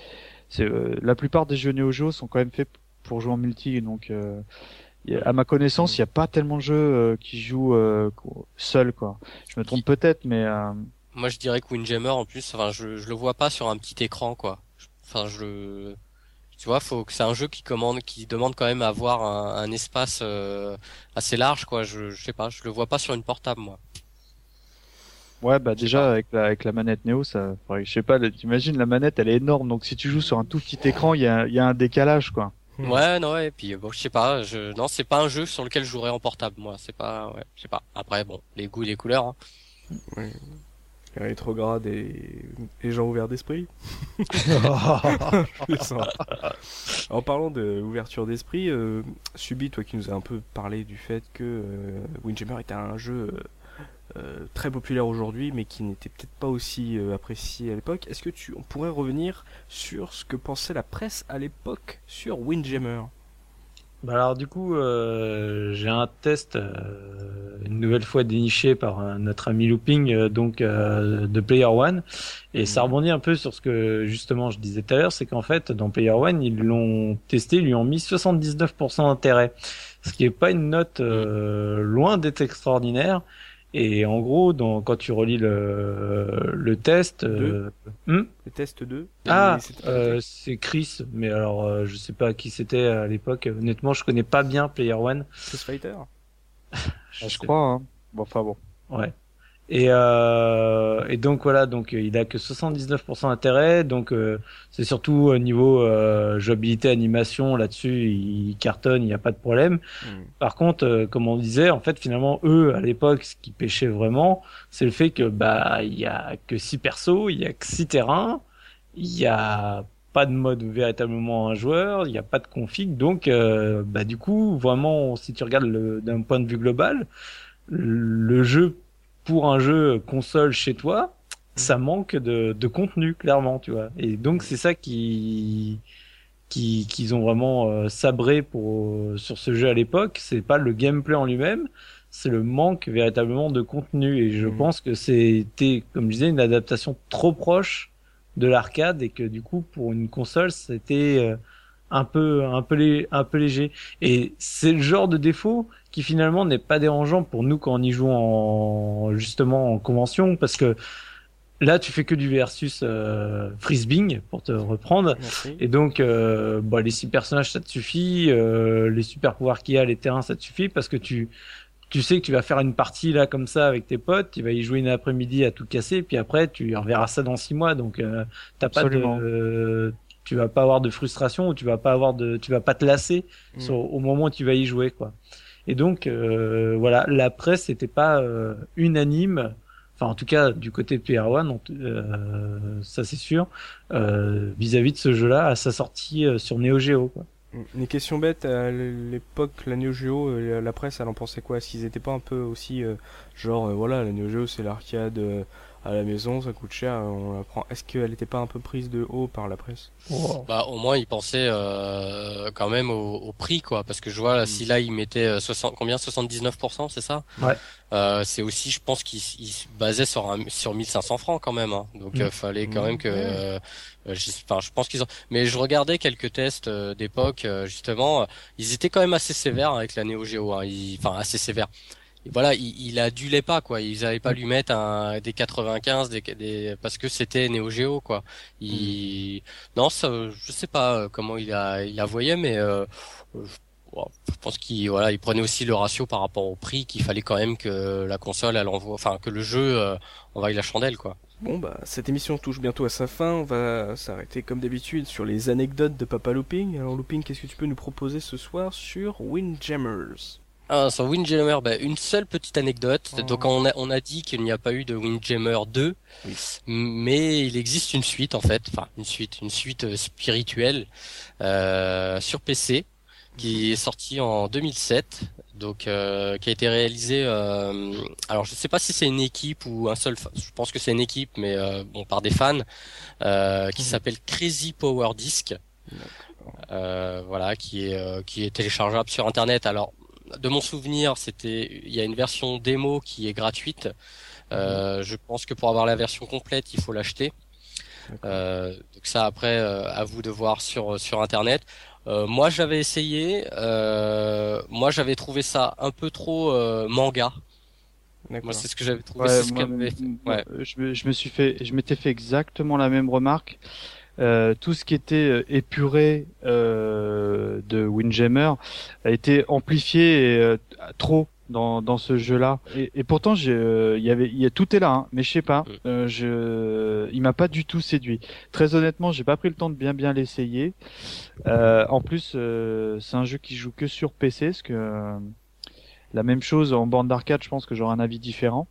c'est la plupart des jeux Neo Geo sont quand même faits pour jouer en multi, donc à ma connaissance, il n'y a pas tellement de jeux euh, qui jouent euh, seul quoi. Je me trompe peut-être, mais euh... moi je dirais que Windjammer en plus, enfin je, je le vois pas sur un petit écran quoi. Enfin je, tu vois, faut que c'est un jeu qui commande, qui demande quand même à avoir un, un espace euh, assez large quoi. Je, je sais pas, je le vois pas sur une portable moi. Ouais, bah déjà avec la, avec la manette Neo, ça, je sais pas, t'imagines la manette, elle est énorme, donc si tu joues sur un tout petit écran, il y a, y a un décalage quoi. Hmm. Ouais, non, et puis bon, je sais pas, je non, c'est pas un jeu sur lequel je jouerais en portable, moi. C'est pas, ouais, je sais pas. Après, bon, les goûts, les couleurs. Hein. Ouais. Rétrograde et, et gens ouverts d'esprit. en parlant d'ouverture d'esprit, euh, Subi, toi qui nous as un peu parlé du fait que euh, Windjammer était un jeu euh, euh, très populaire aujourd'hui, mais qui n'était peut-être pas aussi euh, apprécié à l'époque. Est-ce que tu on pourrait revenir sur ce que pensait la presse à l'époque sur Windjammer? Bah alors du coup, euh, j'ai un test une nouvelle fois déniché par notre ami Looping, donc de Player One, et ça rebondit un peu sur ce que justement je disais tout à l'heure, c'est qu'en fait dans Player One ils l'ont testé, ils lui ont mis 79% d'intérêt, ce qui est pas une note loin d'être extraordinaire. Et en gros, dans, quand tu relis le, le test, euh, hmm le test 2 Ah, euh, c'est Chris, mais alors euh, je sais pas qui c'était à l'époque. Honnêtement, je connais pas bien Player One. Street Fighter. je, je crois. Hein. Bon, enfin bon. Ouais. Et, euh, et donc voilà, donc il a que 79% d'intérêt, donc euh, c'est surtout au niveau euh, jouabilité, animation, là-dessus il cartonne, il n'y a pas de problème. Mm. Par contre, euh, comme on disait, en fait finalement eux à l'époque, ce qui pêchait vraiment, c'est le fait que bah il y a que six persos, il y a que six terrains, il y a pas de mode véritablement un joueur, il n'y a pas de config, donc euh, bah du coup vraiment si tu regardes d'un point de vue global, le jeu pour un jeu console chez toi, ça manque de, de contenu clairement, tu vois. Et donc c'est ça qui qui qu'ils ont vraiment euh, sabré pour sur ce jeu à l'époque, c'est pas le gameplay en lui-même, c'est le manque véritablement de contenu et je mmh. pense que c'était comme je disais une adaptation trop proche de l'arcade et que du coup pour une console, c'était euh, un peu un peu un peu léger. Et c'est le genre de défaut qui finalement n'est pas dérangeant pour nous quand on y joue en justement en convention parce que là tu fais que du versus euh, frisbing pour te reprendre. Et donc euh, bah, les six personnages ça te suffit euh, les super pouvoirs qu'il y a les terrains ça te suffit parce que tu tu sais que tu vas faire une partie là comme ça avec tes potes, tu vas y jouer une après-midi à tout casser, puis après tu reverras ça dans six mois, donc euh, t'as pas de, tu vas pas avoir de frustration ou tu vas pas avoir de, tu vas pas te lasser mm. au moment où tu vas y jouer quoi. Et donc euh, voilà, la presse n'était pas euh, unanime. Enfin, en tout cas, du côté de Player One, euh, ça c'est sûr, vis-à-vis de ce jeu-là, à sa sortie sur Neo Geo. Quoi. Une question bête, à l'époque, la Neo Geo, la presse, elle en pensait quoi? Est-ce qu'ils étaient pas un peu aussi, genre, voilà, la Neo Geo, c'est l'arcade à la maison, ça coûte cher, on la prend. Est-ce qu'elle n'était pas un peu prise de haut par la presse? Bah au moins ils pensaient euh, quand même au, au, prix quoi, parce que je vois là, si là ils mettaient 60, euh, combien? 79%, c'est ça? Ouais. Euh, c'est aussi, je pense qu'ils se basaient sur un, sur 1500 francs quand même, hein. donc il mm. fallait quand même que. Euh, enfin, je pense qu'ils ont. Mais je regardais quelques tests d'époque justement, ils étaient quand même assez sévères avec la Neo Geo, hein. enfin assez sévères voilà, il, il adulait pas quoi. Ils n'avaient pas lui mettre un, des 95, des, des parce que c'était Neo Geo quoi. Il, mm. non, ça, je sais pas euh, comment il a, il a voyé, mais euh, je pense qu'il voilà, il prenait aussi le ratio par rapport au prix qu'il fallait quand même que la console elle envoie, enfin que le jeu euh, envoie la chandelle quoi. Bon bah cette émission touche bientôt à sa fin, on va s'arrêter comme d'habitude sur les anecdotes de Papa Looping. Alors Looping, qu'est-ce que tu peux nous proposer ce soir sur Windjammers? Ah, sur Windjammer, bah, une seule petite anecdote. Oh. Donc on a, on a dit qu'il n'y a pas eu de Windjammer 2, mais il existe une suite en fait, enfin une suite, une suite euh, spirituelle euh, sur PC qui est sortie en 2007, donc euh, qui a été réalisée. Euh, alors je sais pas si c'est une équipe ou un seul. Je pense que c'est une équipe, mais euh, bon par des fans euh, qui mhm. s'appelle Crazy Power Disc. voilà, qui est qui est téléchargeable sur internet. Alors de mon souvenir, c'était, il y a une version démo qui est gratuite. Euh, mhm. je pense que pour avoir la version complète, il faut l'acheter. Euh, donc ça après, euh, à vous de voir sur sur internet. moi, j'avais essayé. moi, j'avais trouvé ça un peu trop manga. Moi, c'est ce que j'avais trouvé. Ouais, je, je me suis fait, je m'étais fait exactement la même remarque. Euh, tout ce qui était euh, épuré euh, de Windjammer a été amplifié et, trop dans, dans ce jeu-là. Et, et, pourtant, il y avait, y a, tout est là, hein, mais je sais pas, mm. je, il m'a pas du tout séduit. Très honnêtement, j'ai pas pris le temps de bien bien l'essayer. en plus, c'est un jeu qui joue que sur PC, parce que la même chose en bande d'arcade, je pense que j'aurai un avis différent.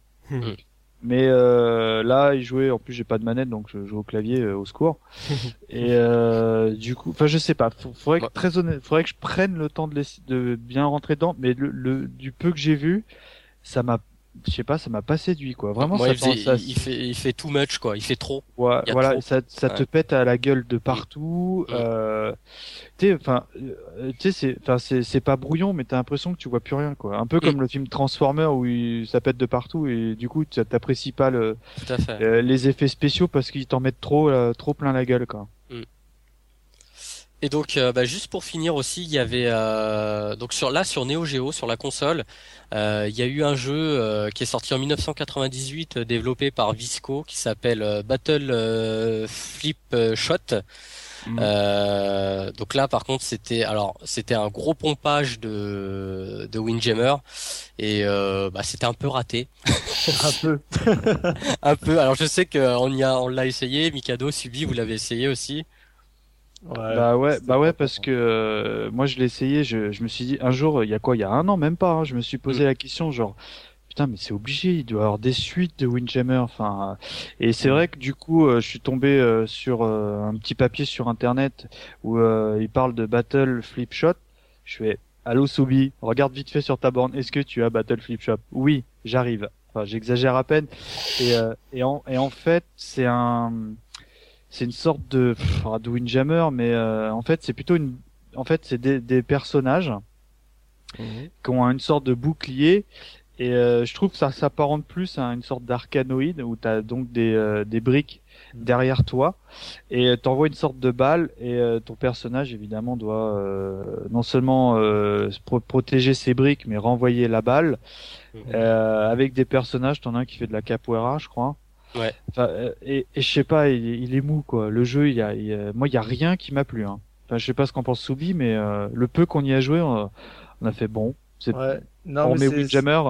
Mais euh, là, il jouait. En plus, j'ai pas de manette, donc je joue au clavier euh, au secours. et euh, du coup, enfin, je sais pas. Faudrait que, très honnête, faudrait que je prenne le temps de, de bien rentrer dedans. Mais le, le du peu que j'ai vu, ça m'a je sais pas, ça m'a pas séduit quoi. Vraiment, ça, il, fait, il fait too much quoi. Il fait trop. voilà, ça, ça te pète à la gueule de partout. Mm. Euh, tu enfin, euh, tu sais, c'est, enfin, c'est, c'est pas brouillon, mais t'as l'impression que tu vois plus rien quoi. Un peu comme mm. le film Transformer où il, ça pète de partout et du coup, t'apprécies pas le, euh, les effets spéciaux parce qu'ils t'en mettent trop, euh, trop plein la gueule quoi. Et donc, euh, bah, juste pour finir aussi, il y avait euh, donc sur là sur Neo Geo sur la console, euh, il y a eu un jeu qui est sorti en 1998 développé par Visco qui s'appelle Battle Flip Shot. Mm. donc là, par contre, c'était alors c'était un gros pompage de de Windjammer et bah, c'était un peu raté. un peu. un peu. Alors je sais qu'on y a on l'a essayé. Mikado, Subi, vous l'avez essayé aussi bah ouais, bah ouais, parce que euh, moi je l'ai essayé, je, je, me suis dit un jour, il y a quoi, il y a un an même pas, hein, je me suis posé mm. la question genre putain mais c'est obligé, il doit y avoir des suites de Windjammer, enfin et c'est mm. vrai que du coup euh, je suis tombé euh, sur un petit papier sur internet où il parle de Battle Flip Shot, je fais allô Soubi, regarde vite fait sur ta borne, est-ce que tu as Battle Flip Shot Oui, j'arrive. Enfin, j'exagère à peine. Et, et, en, et en fait, c'est un, c'est une sorte de, pff, de Windjammer, mais euh, en fait c'est plutôt une, en fait c'est des, des, personnages mhm. qui ont une sorte de bouclier et euh, je trouve que ça s'apparente plus à une sorte d'arcanoïde où tu as donc des, euh, des briques mhm. derrière toi et t'envoies une sorte de balle et ton personnage évidemment doit non seulement protéger ses briques mais renvoyer la balle mhm. avec des personnages t'en as un qui fait de la capoeira je crois Ouais. Euh, et, et je sais pas, il, est mou quoi. Le jeu, il y a, moi, il y a rien qui m'a plu. Hein. Enfin, je sais pas ce qu'en pense Soubi, mais euh, le peu qu'on y a joué, on a, fait bon. C'est ouais. non, on met Windjammer.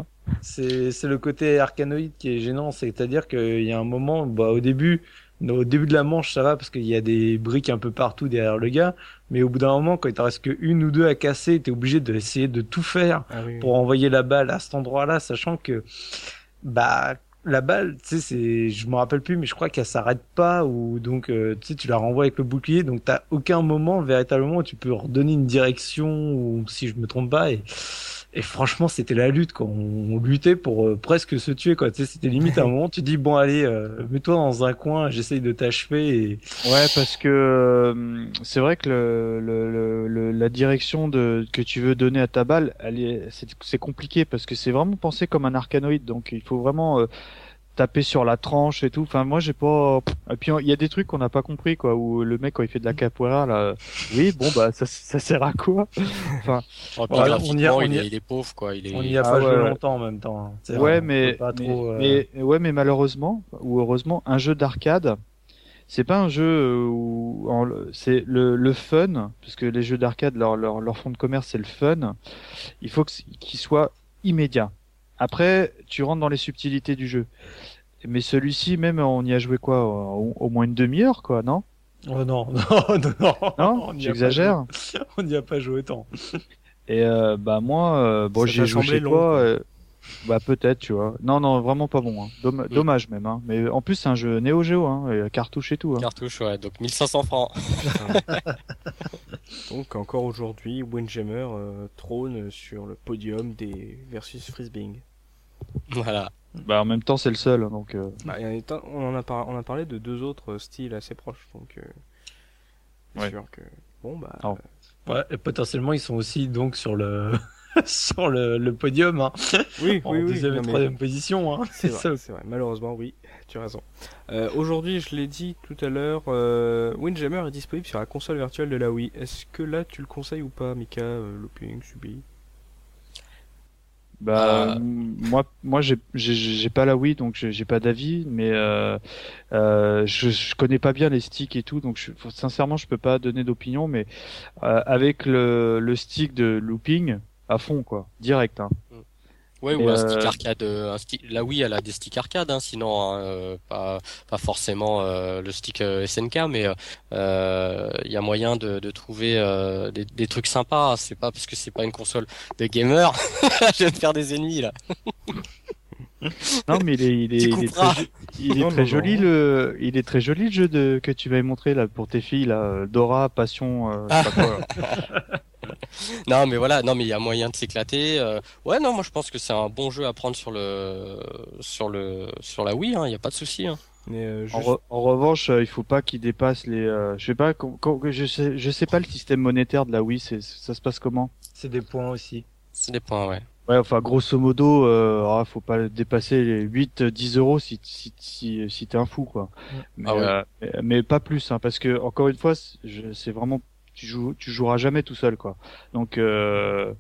C'est c'est le côté arcanoïde qui est gênant, c'est-à-dire qu'il y a un moment, bah au début, au début de la manche, ça va parce qu'il y a des briques un peu partout derrière le gars. Mais au bout d'un moment, quand il t'en reste qu'une ou deux à casser, t'es obligé d'essayer de tout faire Ah oui, pour envoyer la balle à cet endroit-là, sachant que, bah, la balle, tu sais, c'est, je me rappelle plus, mais je crois qu'elle s'arrête pas ou donc, euh, tu sais, tu la renvoies avec le bouclier, donc t'as aucun moment véritablement où tu peux redonner une direction ou si je me trompe pas et et franchement, c'était la lutte, quoi. On, on luttait pour euh, presque se tuer, quoi. Tu sais, c'était limite à un moment, tu dis, bon, allez, euh, mets-toi dans un coin, j'essaye de t'achever et, Ouais, parce que euh, c'est vrai que le, le, le- le- la direction de, que tu veux donner à ta balle, est, c'est compliqué parce que c'est vraiment pensé comme un arcanoïde, donc il faut vraiment euh, taper sur la tranche et tout. Enfin, moi, j'ai pas. Et puis il y a des trucs qu'on n'a pas compris, quoi. Où le mec quand il fait de la capoeira, là, oui, bon bah ça, ça sert à quoi? Oh, puis Voilà, on y a- on il, y a- est, il est pauvre, quoi. Il est... on y a Ah pas joué ouais, longtemps en même temps. hein. Ouais, vrai, mais, peut pas mais, trop, euh, mais- ouais, mais malheureusement ou heureusement, un jeu d'arcade, c'est pas un jeu euh, où en- c'est le, le fun, parce que les jeux d'arcade, leur, leur, leur fond de commerce, c'est le fun. Il faut qu'il soit immédiat. Après, tu rentres dans les subtilités du jeu. Mais celui-ci, même, on y a joué quoi au, au moins une demi-heure, quoi, non? Oh non, non, non, non. J'exagère. On n'y a pas joué autant. Et euh, bah moi, euh, bon, Ça j'y t'a ai joué chez long, toi. quoi. euh, bah peut-être, tu vois. Non, non, vraiment pas bon. Hein. Domm- Dommage même. Hein. Mais en plus, c'est un jeu Neo Geo, hein, et cartouche et tout. Hein. Cartouche, ouais. Donc 1500 francs. Donc encore aujourd'hui, Windjammer euh, trône sur le podium des versus Frisbing. Voilà. Bah en même temps, c'est le seul. hein, Donc euh, Bah, y a- on, en a par- on a parlé de deux autres styles assez proches, donc euh, Ouais. sûr que bon bah Alors, Ouais, et potentiellement, ils sont aussi donc sur le sur le, le podium, hein, oui, en oui, oui, deuxième non, et mais troisième position. Hein. c'est ça. vrai, c'est vrai. Malheureusement, oui, tu as raison. Euh, aujourd'hui, je l'ai dit tout à l'heure, euh, Windjammer est disponible sur la console virtuelle de la Wii. Est-ce que là, tu le conseilles ou pas, Mika, euh, Looping, Subi? Bah Euh. moi, moi, j'ai pas la Wii, donc j'ai pas d'avis. Mais euh, euh, je, je connais pas bien les sticks et tout, donc je, sincèrement, je peux pas donner d'opinion. Mais euh, avec le, le stick de looping à fond, quoi, direct. Hein. Ouais, ou un euh, stick arcade. euh, Un stick... Là, oui, elle a des sticks arcade, hein, sinon, hein, euh, pas, pas forcément euh, le stick SNK, mais euh, il y a moyen de, de trouver euh, des, des trucs sympas. C'est pas parce que c'est pas une console de gamer. je vais me faire des ennemis là. Non, mais il est, il est, Tu il est couperas. très, il est Non, très non, joli non. le, il est très joli le jeu de que tu m'avais montré là pour tes filles là, Dora, Passion, euh, je sais pas quoi. Non, mais voilà, non, mais il y a moyen de s'éclater. euh. Ouais, non, moi je pense que c'est un bon jeu à prendre sur le sur le sur la Wii. Il y a pas de souci. Hein. Mais euh, En, juste- re- en revanche, euh, il faut pas qu'il dépasse les, euh, je sais pas, je sais, je sais pas le système monétaire de la Wii, ça se passe comment? C'est des points aussi. C'est des points, ouais. Ouais, enfin grosso modo, euh, ah, faut pas dépasser les 8, 10 euros si si si, si t'es un fou quoi. Mais, Ah ouais. euh, mais, mais pas plus, hein, parce que encore une fois, c'est- je- c'est vraiment tu joues, tu joueras jamais tout seul quoi. Donc euh,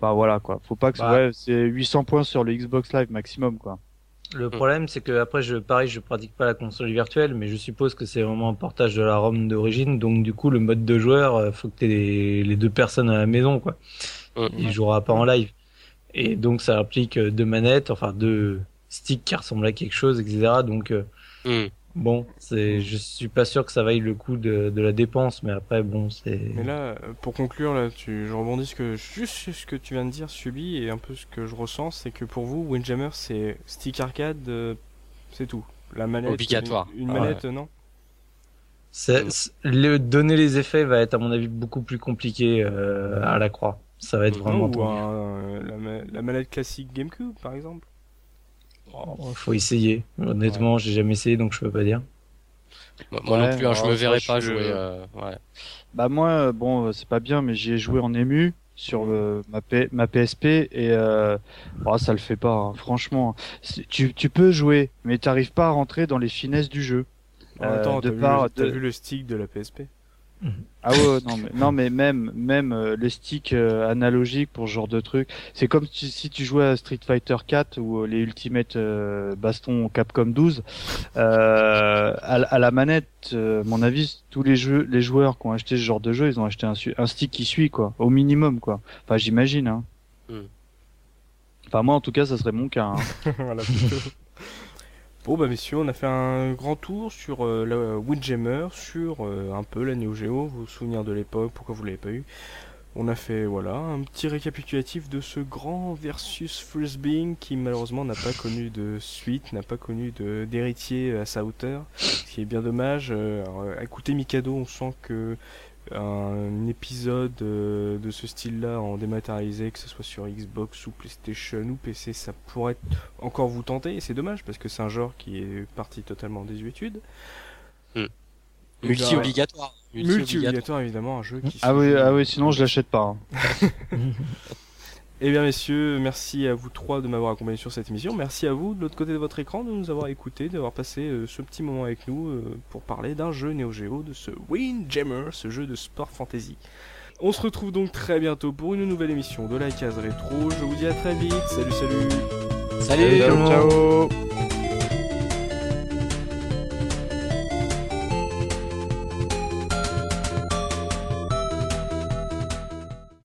bah voilà quoi, faut pas que Bah. ouais, c'est 800 points sur le Xbox Live maximum quoi. Le problème, c'est que après, je, pareil, je pratique pas la console virtuelle, mais je suppose que c'est vraiment un portage de la ROM d'origine, donc du coup, le mode de joueur, euh, faut que t'aies les, les deux personnes à la maison, quoi. Mm. Il jouera pas en live. Et donc, ça implique euh, deux manettes, enfin deux sticks qui ressemblent à quelque chose, etc. Donc, euh, Hmm. bon, c'est, je suis pas sûr que ça vaille le coup de, de la dépense, mais après, bon, c'est. Mais là, euh, pour conclure, là, tu, je rebondis ce que, juste sur ce que tu viens de dire, Subi, et un peu ce que je ressens, c'est que pour vous, Windjammer, c'est stick arcade, euh, c'est tout. La manette. Obligatoire. Une, une Ouais. manette, non? C'est, c'est- le, donner les effets va être, à mon avis, beaucoup plus compliqué euh, à la croix. Ça va être vraiment. Non, ou un- la, la manette classique GameCube, par exemple Oh, Faut essayer. Honnêtement, j'ai jamais essayé, donc je peux pas dire. Moi, moi Ouais, non plus, hein, je me verrais pas jouer. euh, ouais. Bah moi, euh, bon, euh, c'est pas bien, mais j'y ai joué en ému sur le, ma, P- ma PSP et euh, oh, ça le fait pas. hein, franchement, tu, tu peux jouer, mais t'arrives pas à rentrer dans les finesses du jeu. Euh, temps, de t'as vu le stick de la PSP Ah ouais, non mais non mais même même euh, les sticks euh, analogiques pour ce genre de truc, c'est comme si, si tu jouais à Street Fighter 4 ou euh, les Ultimate euh, Baston Capcom 12 euh, à, la- à la manette, euh, à mon avis, tous les jeux les joueurs qui ont acheté ce genre de jeu, ils ont acheté un, un stick qui suit quoi, au minimum quoi. Enfin, j'imagine hein. Hmm. Enfin moi en tout cas, ça serait mon cas. hein. voilà. Bon bah messieurs, on a fait un grand tour sur euh, la Windjammer, sur euh, un peu la Neo Geo, vos souvenirs de l'époque, pourquoi vous l'avez pas eu. On a fait voilà un petit récapitulatif de ce grand versus Frisbee qui malheureusement n'a pas connu de suite, n'a pas connu d'héritier à sa hauteur, ce qui est bien dommage. Euh, alors, écoutez Mikado, on sent que un épisode euh, de ce style-là en dématérialisé, que ce soit sur Xbox ou PlayStation ou PC, ça pourrait encore vous tenter. Et c'est dommage parce que c'est un genre qui est parti totalement en désuétude. Hmm. Multi obligatoire. Multi obligatoire évidemment, un jeu qui. Ah oui, ah oui, sinon je l'achète pas. Hein. Eh bien messieurs, merci à vous trois de m'avoir accompagné sur cette émission. Merci à vous de l'autre côté de votre écran de nous avoir écoutés, d'avoir passé euh, ce petit moment avec nous euh, pour parler d'un jeu Neo Geo, de ce Windjammer, ce jeu de sport fantasy. On se retrouve donc très bientôt pour une nouvelle émission de la case rétro. Je vous dis à très vite. Salut salut. Salut. ciao.